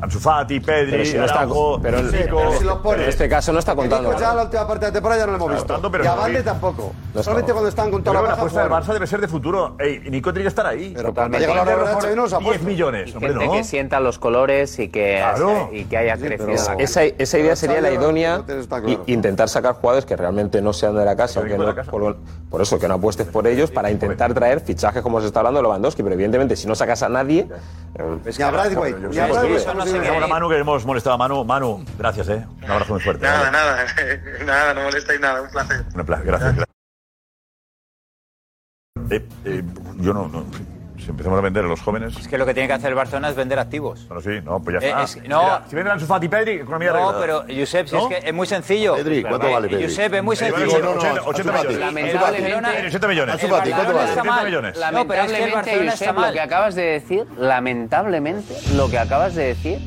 Ansu Fati, Pedri, Pero si no está- Araujo, pero el- Zico. pero si lo pones. En este caso no está contando. Ya la última parte de la temporada ya no lo hemos visto. tanto, pero y a no Valde tampoco. No Solamente cuando están con toda la que la baja apuesta del. Barça debe ser de futuro. Ey, y Nico tiene que estar ahí. Pero cuando llega la hora de los ha 10 puesto. millones, Y hombre, gente no. que sienta los colores y que, Claro. y que haya crecido. pero- la Esa, esa idea sería la idónea tan y claro. intentar sacar jugadores que realmente no sean de la casa, que de la casa. por, por eso que no apuestes por ellos para intentar traer fichajes como se está hablando de Lewandowski, pero evidentemente si no sacas a nadie, Ni a Bradway. Ni sé a Manu, que hemos molestado a Manu. Manu, gracias, ¿eh? Un abrazo muy fuerte. Nada, nada, nada, no molestáis nada, un placer. Un placer, gracias. gracias. Eh, eh, yo no, no- si empezamos a vender a los jóvenes. Es que lo que tiene que hacer el Barcelona es vender activos. Bueno, sí, no, pues ya Eh, está. es- no. Mira, si venden a Ansu Fati y Pedri, economía No, arreglada. pero Josep, si ¿No? es que es muy sencillo. Pedri, ¿cuánto Eh, vale Pedri? Josep, es muy sencillo. 80, 80 millones. Lamentablemente- 80 millones. Ansu Fati, ¿cuánto vale? 80 millones. No, pero es que el Lamentablemente, Barcelona está Josep, lo mal. que acabas de decir, lamentablemente, lo que acabas de decir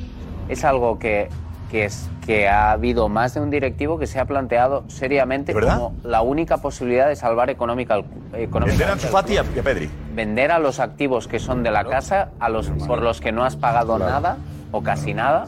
es algo que, que, es, que ha habido más de un directivo que se ha planteado seriamente verdad? como la única posibilidad de salvar económica, económicamente Vender a Ansu al Fati y a Pedri. Vender a los activos que son de la casa, a los por los que no has pagado nada o casi nada.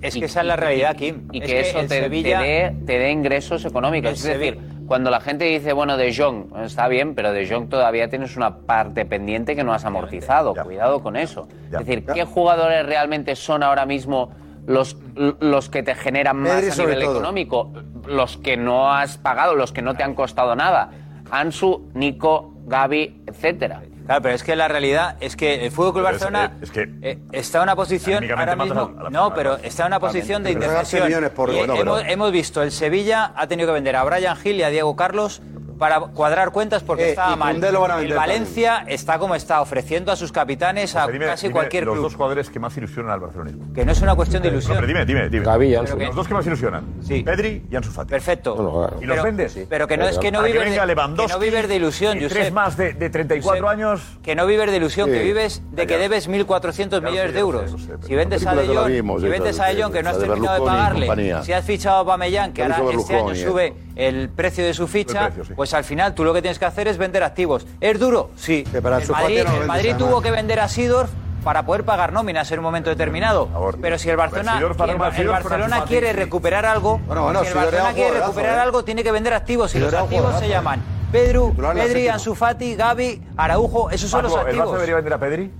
Es que esa es la realidad, Kim. Y Es que, que eso te, Sevilla- te dé, te dé ingresos económicos. Es decir, cuando la gente dice, bueno, De Jong, está bien, pero De Jong todavía tienes una parte pendiente que no has amortizado. Cuidado con eso. Es decir, ¿qué jugadores realmente son ahora mismo los, los que te generan más Pedri a sobre nivel todo. económico? Los que no has pagado, los que no te han costado nada. Ansu, Nico, Gaby, etcétera. Claro, pero es que la realidad es que el Fútbol Club Pero es- Barcelona es que- eh, está en una posición Anímicamente ahora mismo. mandas a la- no, pero está en una posición de Pero regalarse indefensión. millones por- Y bueno, hemos, pero- hemos visto el Sevilla ha tenido que vender a Brian Gil y a Diego Carlos para cuadrar cuentas porque Eh, estaba y mal. El Valencia está como está, ofreciendo a sus capitanes a dime- casi dime cualquier los club. dos jugadores que más ilusionan al barcelonismo. Que no es una cuestión de ilusión. No, pero dime, dime, dime. Ansu. que- Los dos que más ilusionan. Pedri y Ansu Fati. Perfecto. ¿Y los Pero- vendes? Pero que no es que no vives venga de, que Lewandowski no vives de ilusión, y Josep. tres más de, de 34 años. Que no vives de ilusión, que Sí. vives de que debes 1.400 Ya lo millones de euros. si vendes a De Jong, si vendes de- a De Jong, que no has de terminado de pagarle, si has fichado a Aubameyang, que ahora este año Berlusconi, sube eh. El precio de su ficha, El precio, sí. pues al final tú lo que tienes que hacer es vender activos. ¿Es duro? Sí. para el su Madrid, no el Madrid tuvo que vender a Sidorf para poder pagar nóminas en un momento determinado. Pero si el Barcelona, el, el quiere recuperar algo, Bueno, bueno, si el Barcelona quiere recuperar algo, tiene que vender activos. Y los activos se llaman Pedro, Pedri. Ansu Fati, Gavi, Araujo, esos son los Paco, ¿El Barça activos. debería vender a Pedri?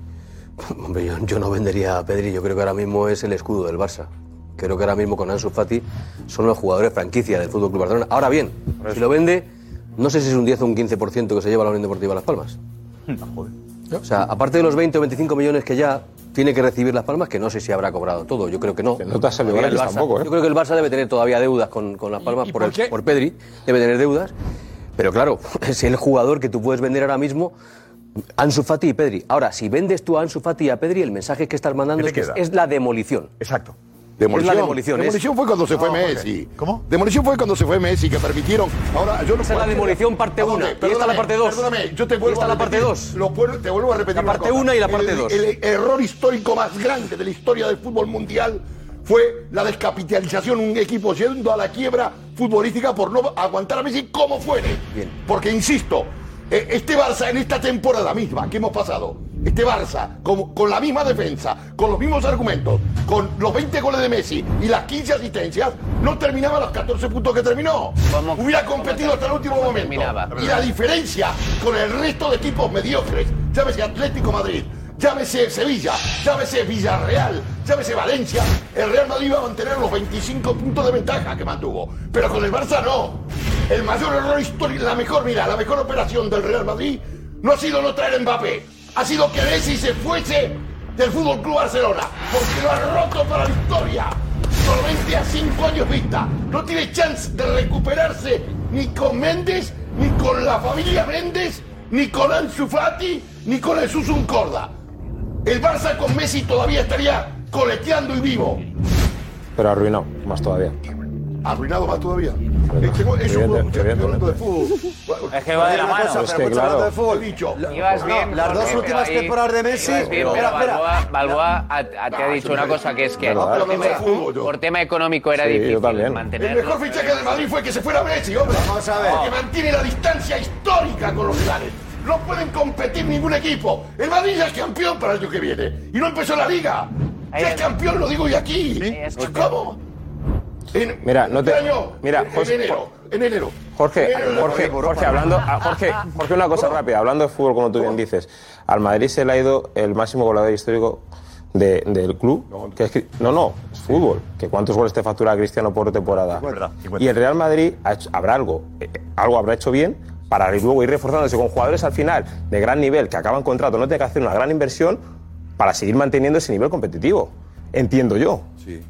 Hombre, yo, yo no vendería a Pedri, yo creo que ahora mismo es el escudo del Barça. Creo que ahora mismo con Ansu Fati son los jugadores franquicia del Fútbol Club Barcelona. Ahora bien, si lo vende, no sé si es un 10 o un 15% que se lleva la Unión Deportiva Las Palmas. O sea, aparte de los 20 o 25 millones que ya tiene que recibir Las Palmas, que no sé si habrá cobrado todo, yo creo que no. no te ha salido gratis tampoco, ¿eh? Yo creo que el Barça debe tener todavía deudas con, con Las Palmas por, el- por Pedri, debe tener deudas. Pero claro, es el jugador que tú puedes vender ahora mismo. Ansu Fati y Pedri. Ahora, si vendes tú a Ansu Fati y a Pedri, el mensaje que estás mandando ¿Qué es que es la demolición. Exacto. Demolición. Es la demolición. es- fue cuando se fue Jorge. Messi. ¿Cómo? Demolición fue cuando se fue Messi, que permitieron. Ahora, yo no Esa es la puedo- demolición parte ¿A dónde? una, y esta la parte dos. Perdóname, yo te Y vuelvo esta a la parte repetir, dos. lo vuelvo- te vuelvo a repetir. La parte cosa. una y la parte El- dos. El error histórico más grande de la historia del fútbol mundial fue la descapitalización, un equipo yendo a la quiebra futbolística por no aguantar a Messi como fuere. Porque, insisto, este Barça en esta temporada misma que hemos pasado, este Barça como- con la misma defensa, con los mismos argumentos, con los 20 goles de Messi y las 15 asistencias, no terminaba los 14 puntos que terminó. Hubiera competido hasta el último momento. Y la diferencia con el resto de equipos mediocres, llámese Atlético Madrid, llámese Sevilla, llámese Villarreal, llámese Valencia, el Real Madrid iba a mantener los 25 puntos de ventaja que mantuvo. Pero con el Barça no. El mayor error histórico, la mejor, mira, la mejor operación del Real Madrid no ha sido no traer Mbappé, ha sido que Messi se fuese del Fútbol Club Barcelona, porque lo ha roto para la historia. Solamente a cinco años vista. No tiene chance de recuperarse ni con Méndez, ni con la familia Méndez, ni con Ansu Fati, ni con el Susun Corda. El Barça con Messi todavía estaría coleteando y vivo. Pero arruinado, más todavía. Arruinado más todavía. Es que es un Evidente- estoy hablando de fútbol. Es que va de la mano. cosa, Es que claro. de fútbol, dicho. Ibas No, bien. las dos últimas ahí- temporadas de Messi. bien, Espera, pero espera. Balboa, Balboa a- a- te ha dicho eso una no cosa que es que No, por, tema, fútbol, yo. por tema económico era Sí, difícil también. El mantenerlo. mejor fichaje de Madrid fue que se fuera Messi, hombre. Vamos a ver. Que mantiene la distancia histórica con los rivales. No pueden competir ningún equipo. El Madrid ya es campeón para el año que viene. Y no empezó la liga. Ya es campeón, lo digo yo aquí. ¿Cómo? En, Mira, no te- ¿qué año? mira, en, José- en enero. En enero. Jorge. Jorge, Jorge, hablando, a- Jorge, Jorge, una cosa rápida, hablando de fútbol, como tú bien dices, al Madrid se le ha ido el máximo goleador histórico de- del club. que es que- no, no, es fútbol. Que cuántos goles te factura Cristiano por temporada. Verdad, 50. Y el Real Madrid ha hecho- habrá algo, eh, algo habrá hecho bien para luego ir reforzándose con jugadores al final de gran nivel que acaban contrato, no tenga que hacer una gran inversión para seguir manteniendo ese nivel competitivo. Entiendo yo. Sí.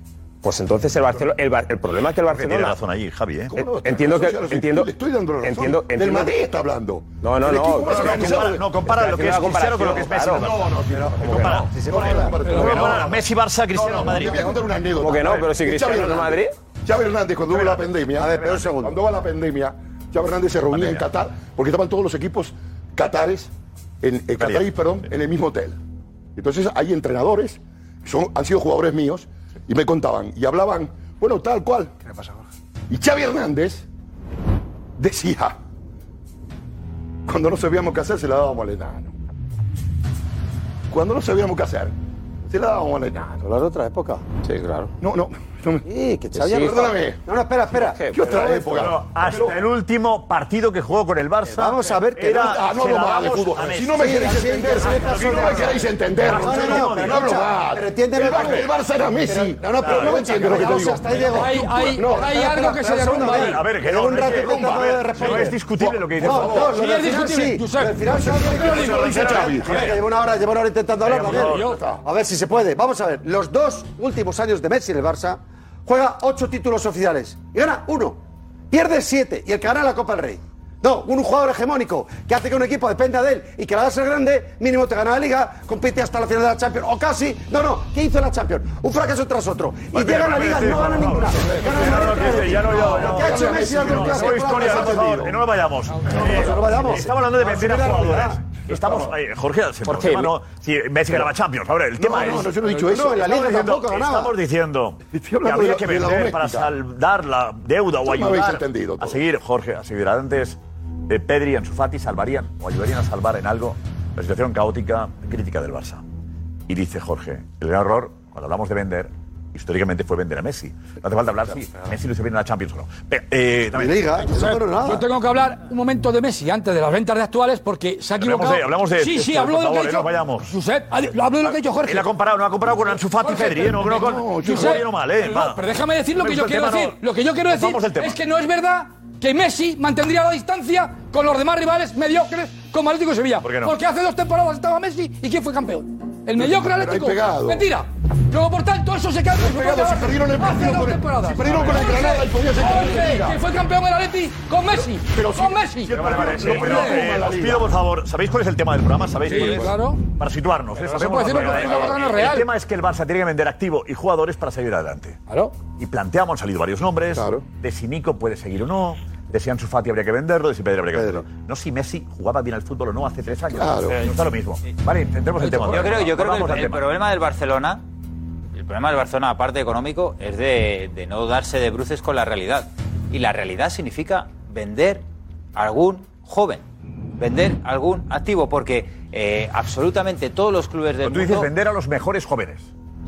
Pues entonces el, Barcelona, el, el, problema es que el Barcelona. Tiene razón allí, Javi. ¿eh? eh entiendo que. Entiendo, estoy dando razón. Entiendo, entiendo, Del Madrid está hablando. No, no, no. No, compara lo que es Cristiano con lo que es Messi. No, no, no. Compara. Messi, Barça, Cristiano, Madrid. Voy a contar una anécdota. ¿Cómo no? Pero si Cristiano es Madrid. Xavi Hernández, cuando hubo la pandemia. A ver, pero un segundo. Cuando hubo la pandemia Chava Hernández se reunía en Qatar, porque estaban todos los equipos catares, en, en el mismo hotel. Entonces hay entrenadores, son, han sido jugadores míos, y me contaban, y hablaban, bueno, tal cual. ¿Qué le pasa, Jorge? Y Xavi Hernández decía, cuando no sabíamos qué hacer, se la dábamos al enano. Cuando no sabíamos qué hacer, se la dábamos al enano. ¿Las otras épocas? Sí, claro. No, no. Tome. Sí, que Xavi, perdóname. No, no, espera, espera. ¿Qué, ¿Qué otra época? No, hasta el último partido que jugó con el Barça. Eh, vamos a ver que era, ah, no hablo mal de fútbol. Si no me queréis entender, si no me queréis entender, no, no, no, no hablo mal. El Barça era Messi. No, no, pero no me entiendo lo que te digo. Hay algo que se derrumba ahí. A ver, que no, eh, eh, no es discutible lo que dices. No, no, es discutible. Al final Llevo una hora intentando hablar. A ver si se puede. Vamos a ver. Los dos últimos años de Messi en el Barça juega ocho títulos oficiales y gana uno. Pierde siete y el que gana la Copa del Rey. No, un jugador hegemónico que hace que un equipo dependa de él y que la va a ser grande, mínimo te gana la liga, compite hasta la final de la Champions o casi. No, no, ¿qué hizo la Champions? Un fracaso tras otro. Y llega a la liga, no gana ninguna. ¿Qué ha hecho Messi? No vayamos. No lo vayamos. Estamos hablando de vencer a jugadores. Estamos. Jorge, ¿por qué? No, si Messi ganaba Champions. El tema es. No, no, yo dicho eso. En la liga diciendo, tampoco ganaba. Estamos diciendo que habría que vender para saldar la deuda o ayudar. A seguir, Jorge, a seguir antes. Eh, Pedri y Ansu Fati salvarían o ayudarían a salvar en algo la situación caótica crítica del Barça. Y dice Jorge, el gran error, cuando hablamos de vender, históricamente fue vender a Messi. No hace falta hablar si Messi no se viene a la Champions o no. Pero, eh, también, Liga, yo, yo tengo que hablar un momento de Messi antes de las ventas de actuales porque se ha equivocado. Hablamos de, hablamos de sí, sí, habló de lo que ha dicho. vayamos. Habló de lo que ha Jorge. Él ha comparado, ha comparado con Ansu Fati y ¿eh? Pedri, no, no, con Josep, mal, eh. Pero déjame decir lo que yo quiero decir. Lo que yo quiero decir es que no es verdad que Messi mantendría la distancia con los demás rivales mediocres como Atlético y Sevilla. ¿Por qué no? Porque hace dos temporadas estaba Messi y ¿quién fue campeón? El mediocre Atlético. Mentira. Luego, por tanto, eso se cambia. Si perdieron el partido con el, si perdieron con el Granada y podían ser campeones Que fue campeón el Atleti con Messi. Pero con si, Messi. Si vale, vale, sí, pero, eh, os pido, por favor, ¿sabéis cuál es el tema del programa? ¿Sabéis sí, cuál claro. Para situarnos. el, real. tema es que el Barça tiene que vender activo y jugadores para seguir adelante. Claro. Y planteamos, han salido varios nombres, claro. de si Nico puede seguir o no de si Ansu Fati habría que venderlo, de si Pedro habría que venderlo. No si Messi jugaba bien al fútbol o no hace tres años. Claro. No está lo mismo. Vale, intentemos el tema. Yo creo, yo creo que el, el problema del Barcelona el problema del Barcelona, aparte económico, es de, no darse de bruces con la realidad. Y la realidad significa vender algún joven, vender algún activo, porque eh, absolutamente todos los clubes del Pero tú dices vender a los mejores jóvenes.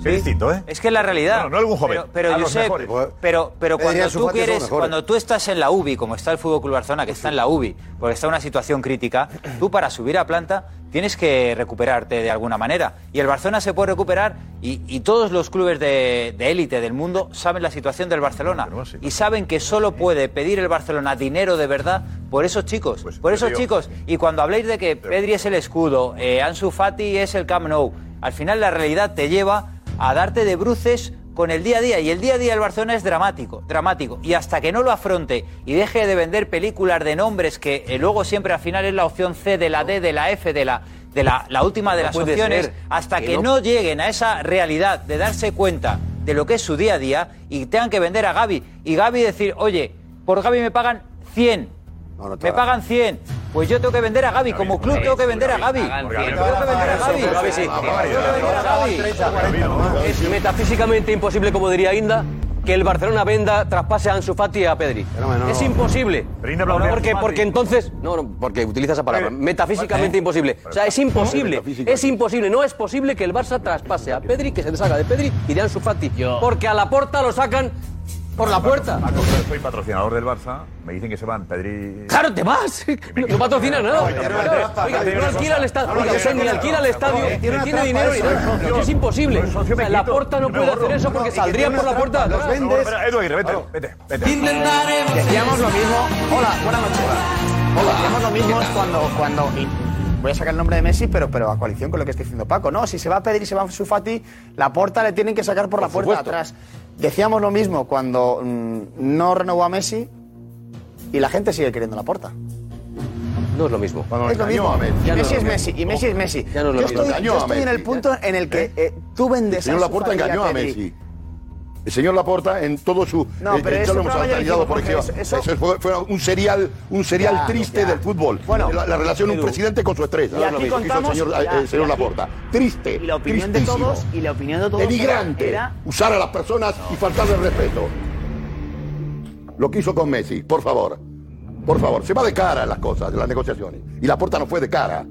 Sí, distinto, ¿eh? Es que es la realidad. No, no algún joven. Pero, pero a pero, pero cuando, tú quieres, cuando tú estás en la UBI, como está el Fútbol Club Barcelona, que está en la UBI, porque está en una situación crítica, tú para subir a planta tienes que recuperarte de alguna manera. Y el Barcelona se puede recuperar y, y todos los clubes de, élite del mundo saben la situación del Barcelona y saben que solo puede pedir el Barcelona dinero de verdad por esos chicos, pues, por esos chicos. Y cuando habléis de que Pedri es el escudo, eh, Ansu Fati es el Camp Nou, al final la realidad te lleva a darte de bruces con el día a día. Y el día a día del Barcelona es dramático, dramático. Y hasta que no lo afronte y deje de vender películas de nombres que eh, luego siempre al final es la opción C, de la D, de la F, de la, de la, última de las opciones, hasta que, no... lleguen a esa realidad de darse cuenta de lo que es su día a día y tengan que vender a Gaby. Y Gaby decir, oye, por Gaby me pagan 100. Me pagan 100 pues yo tengo que vender a Gaby, como club tengo que vender a Gaby. Tengo que vender a Gaby. Es metafísicamente imposible, como diría Inda, que el Barcelona venda, traspase a Ansu Fati y a Pedri. Es imposible. Porque, porque entonces... No, no, porque utiliza esa palabra. Metafísicamente imposible. O sea, es imposible. Es imposible. No es posible que el Barça traspase a Pedri, que se deshaga de Pedri y de Ansu Fati. Porque a la porta lo sacan por la puerta. Ah, soy patrocinador del Barça, me dicen que se van Pedri. ¡Claro, te vas! No patrocina nada. Oiga, no alquila el estadio. ni alquila el estadio, tiene dinero. Es imposible. La puerta no puede hacer eso porque saldría por la puerta. Los vendes. Edu Aguirre, vete, vete. Decíamos lo mismo. Hola, buenas noches. Hola. Decíamos lo mismo cuando. cuando voy a sacar el nombre de Messi, pero, pero a coalición con lo que está diciendo Paco. No, si se va a pedir y se va a Sufati, la puerta le tienen que sacar por, la puerta atrás decíamos lo mismo cuando mm, no renovó a Messi y la gente sigue queriendo la porta. No es lo mismo. es lo mismo. Messi es Messi y Messi es Messi. Ya no es lo yo mismo. estoy, Engañó yo a estoy en el Messi. punto en el que eh, tú vendes El señor a Laporta a engañó a Pedri. Messi. El señor Laporta en todo su No, eh, pero eh, eso ya lo hemos ya analizado por encima. eso- Eso fue, fue un serial, un serial Ya, triste ya. del fútbol. Bueno, la, la relación de un presidente con su estrella. Y aquí Lo que hizo contamos- el señor, ya, el Laporta. Triste. Y la opinión de tristísimo. todos, y la opinión de todos Denigrante. era- Usar a las personas y faltarle el respeto. Lo que hizo con Messi, por favor. Por favor, se va de cara las cosas, las negociaciones. Y Laporta no fue de cara.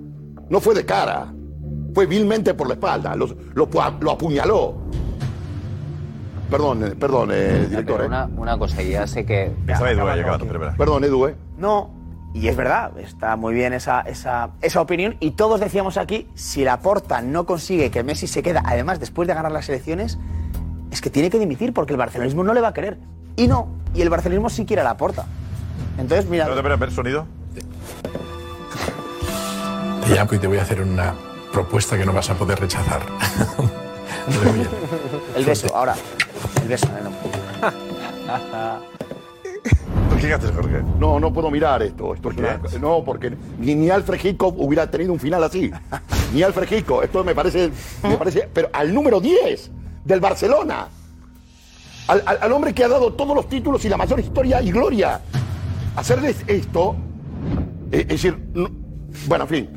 No fue de cara. Fue vilmente por la espalda. Los- lo, lo apuñaló. Perdón, eh, perdón, eh, director. Pero eh. una, una cosa, ya sé que... Edu, pero. Perdón, Edu, ¿eh? No, y es verdad, está muy bien esa, esa, esa opinión. Y todos decíamos aquí, si la porta no consigue que Messi se queda, además después de ganar las elecciones, es que tiene que dimitir porque el barcelonismo no le va a querer. Y no, y el barcelonismo sí quiere a la porta. Entonces, mira... Espera, espera, espera, sonido. Te llamo y te voy a hacer una propuesta que no vas a poder rechazar. El beso, ahora. El beso. ¿Qué haces, Jorge? No, no puedo mirar esto. esto es una- no, porque ni, ni Alfred Hitchcock hubiera tenido un final así. ni Alfred Hitchcock. Esto me parece, me parece. Pero al número 10 del Barcelona. Al, al- al hombre que ha dado todos los títulos y la mayor historia y gloria. Hacerles esto. eh, es decir, no- bueno, en fin.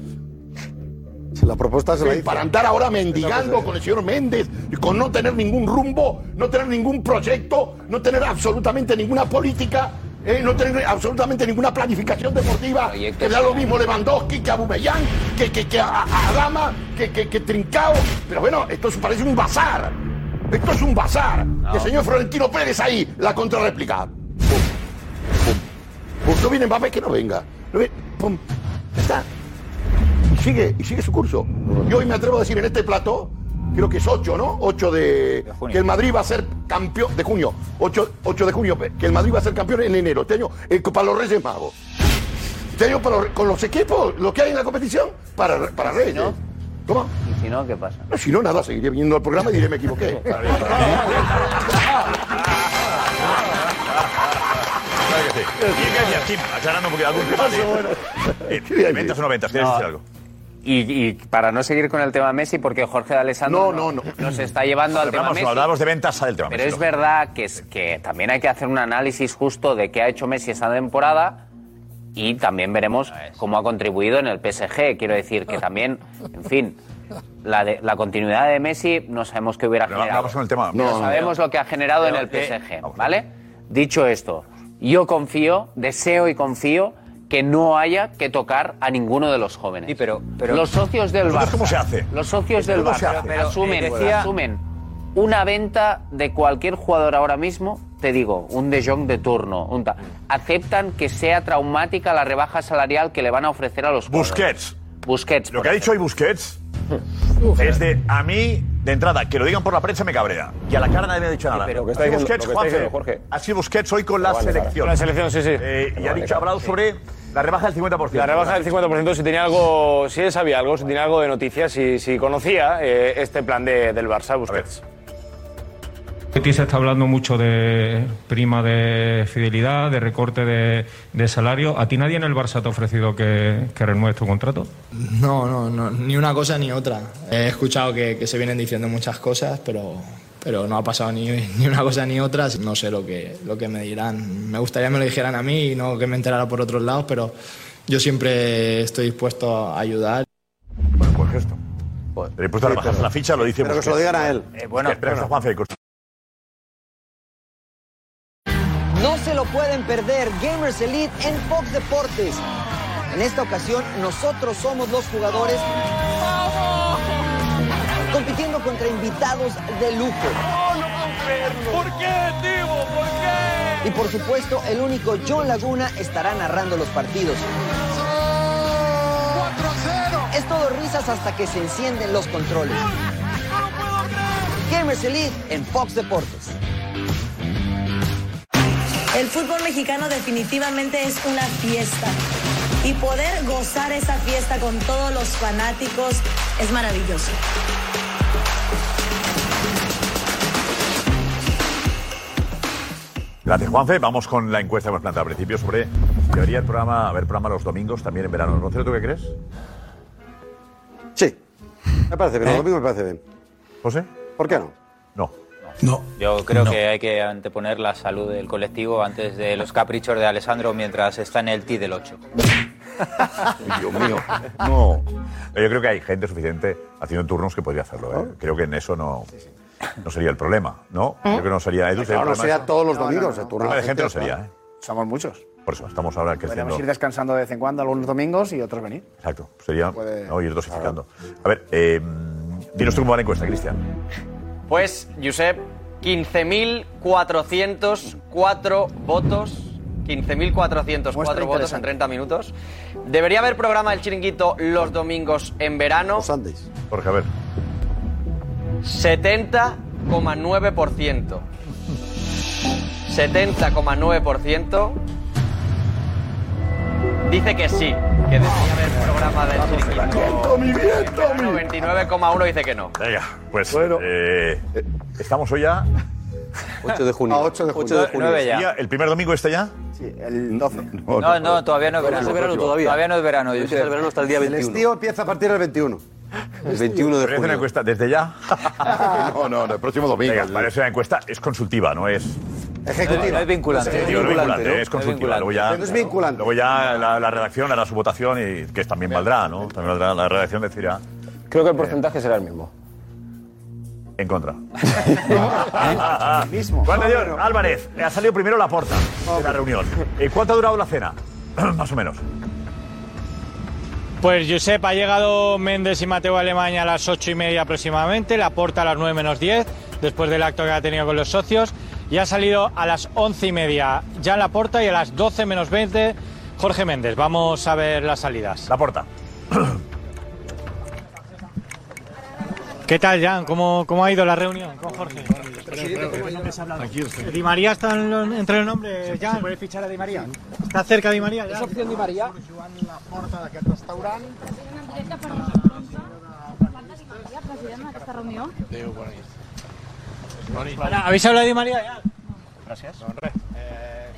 La propuesta se la Sí, hizo. para andar ahora mendigando con el señor Méndez, y con no tener ningún rumbo, no tener ningún proyecto, no tener absolutamente ninguna política, eh, no tener absolutamente ninguna planificación deportiva, que da lo mismo Lewandowski que Abumellán, que, que, que a, a Adama, que, que, que Trincao. Pero bueno, esto se parece un bazar. Esto es un bazar. El señor Florentino Pérez ahí, la contrarréplica. Pum, pum, pum. No viene Mbappé, que no venga. No viene- pum. Está y sigue, y sigue su curso. Y hoy me atrevo a decir en este plato, creo que es 8, ¿no? 8 de. que el Madrid va a ser campeón. de junio. 8, 8 de junio, que el Madrid va a ser campeón en enero. Este año, eh, para los Reyes Magos. Este año, para los- con los equipos, lo que hay en la competición, para, para Reyes. ¿Cómo? ¿Y si no, qué pasa? No, si no, nada, seguiré viniendo al programa y diré me equivoqué. Claro que sí. ¿Y qué decías, Kim? Aclarando un poquito algún tema de... Eh, ¿Ventas o no No. decir algo? Y, y para no seguir con el tema Messi, porque Jorge de Alessandro No, no, no. nos está llevando al tema Hablamos, Messi. hablábamos de ventas, sale el tema. Pero Messi, es verdad que, es, que también hay que hacer un análisis justo de qué ha hecho Messi esta temporada y también veremos cómo ha contribuido en el PSG. Quiero decir que también, en fin, la, de- la continuidad de Messi no sabemos qué hubiera Pero generado. con el tema. No, sabemos lo que ha generado en el PSG, ¿vale? Dicho esto, yo confío, deseo y confío que no haya que tocar a ninguno de los jóvenes. pero- pero- los socios del Barça, ¿cómo se hace? los socios del ¿Cómo se Barça pero, asumen, eh, decía- asumen una venta de cualquier jugador ahora mismo, te digo, un De Jong de turno, un ta- aceptan que sea traumática la rebaja salarial que le van a ofrecer a los jugadores. Busquets. Busquets. Lo que ha dicho hoy Busquets es de a mí, de entrada, que lo digan por la prensa me cabrea. Y a la cara nadie me ha dicho nada. pero lo que está diciendo- Busquets, lo que está diciendo Juanfe, Jorge. Ha sido Busquets hoy con la dejar. selección. Con la selección, sí, sí. Eh, y ha dicho, ha hablado sobre la rebaja del 50%. La rebaja del 50%, si tenía algo, si él sabía algo, si tenía algo de noticias, si, si conocía eh, este plan de- del Barça, Busquets. Aquí se está hablando mucho de prima de fidelidad, de recorte de, de salario. ¿A ti nadie en el Barça te ha ofrecido que, que renueves tu contrato? No, no, no, ni una cosa ni otra. He escuchado que, que se vienen diciendo muchas cosas, pero, pero no ha pasado ni, ni una cosa ni otra. No sé lo que, lo que me dirán. Me gustaría que me lo dijeran a mí y no que me enterara por otros lados, pero yo siempre estoy dispuesto a ayudar. Bueno, pues esto. Pero dispuesto a rebajarse la ficha, lo dice Pero que se lo Busquets. digan a él. Eh, bueno, espera, bueno. Juanfe, No se lo pueden perder, Gamers Elite en Fox Deportes. En esta ocasión, nosotros somos los jugadores compitiendo contra invitados de lujo. ¿Por qué, Divo? ¿Por qué? Y por supuesto, el único John Laguna estará narrando los partidos. Es todo risas hasta que se encienden los controles. Gamers Elite en Fox Deportes. El fútbol mexicano definitivamente es una fiesta. Y poder gozar esa fiesta con todos los fanáticos es maravilloso. Gracias, Juanfe. Vamos con la encuesta que hemos planteado al principio sobre si debería el programa, haber programa los domingos también en verano. Roncero, ¿tú qué crees? Sí. Me parece bien. ¿Eh? Los domingos me parece bien. ¿José? ¿Por qué no? No. No. Yo creo No. que hay que anteponer la salud del colectivo antes de los caprichos de Alessandro mientras está en el T del 8. Dios mío. No. Yo creo que hay gente suficiente haciendo turnos que podría hacerlo. ¿eh? Creo que en eso no, no sería el problema, ¿no? ¿Eh? Creo que no sería. Edu, Claro, no sea todos los No, no, domingos, no. el turno de gente no sería, ¿eh? Somos muchos. Por eso, estamos ahora creciendo. Podríamos ir descansando de vez en cuando algunos domingos y otros venir. Exacto, sería Puede- no, ir dosificando. A ver, eh, dinos tú cómo va la encuesta, Cristian. Pues, Josep, 15.404 votos. 15.404 votos en interesante. 30 minutos. Debería haber programa del chiringuito los domingos en verano. Los Jorge, a ver. 70,9%. 70,9% dice que sí, que debería haber programa del chiringuito. mi bien, Tommy. 99,1 dice que no. Venga, pues eh, estamos hoy ya. 8 de junio. A 8 de junio. 8 de junio. Nueve ya. ¿Ya ¿El primer domingo está ya? Sí, el 12. No, no, todavía no es No, verano. no es verano todavía. Todavía no es verano. Empieza el verano hasta el día El 21. estío empieza a partir del 21. El 21 de hacer una junio. encuesta desde ya. No, no, no, el próximo domingo. Venga, parece una encuesta, es consultiva, no es. Ejecutiva. No es vinculante. Es vinculante, ¿no? es consultiva. Luego ya, No es vinculante. Luego ya la, la redacción hará su votación y que también valdrá, ¿no? También valdrá, la redacción decidirá Creo que el porcentaje será el mismo. en contra. Mismo. Juan de Dios, Álvarez, ha salido primero la porta de la reunión. Eh, ¿Cuánto ha durado la cena? Más o menos. Pues Josep, ha llegado Méndez y Mateo Alemania a las ocho y media aproximadamente, la porta a las 9 menos 10, después del acto que ha tenido con los socios, y ha salido a las once y media ya la porta y a las 12 menos 20 Jorge Méndez. Vamos a ver las salidas. La porta. ¿Qué tal, Jan? ¿Cómo, cómo ha ido la reunión con Jorge? Di María está en lo- entre los nombres, Jan. ¿Se puede fichar a Di María? ¿Está cerca Di María? És opció Di Maria? la porta d'aquest restaurant. president, aquesta reunió? Adéu, bona nit. Bona nit. Ara, ¿Habéis hablado de Di María ya? Eh,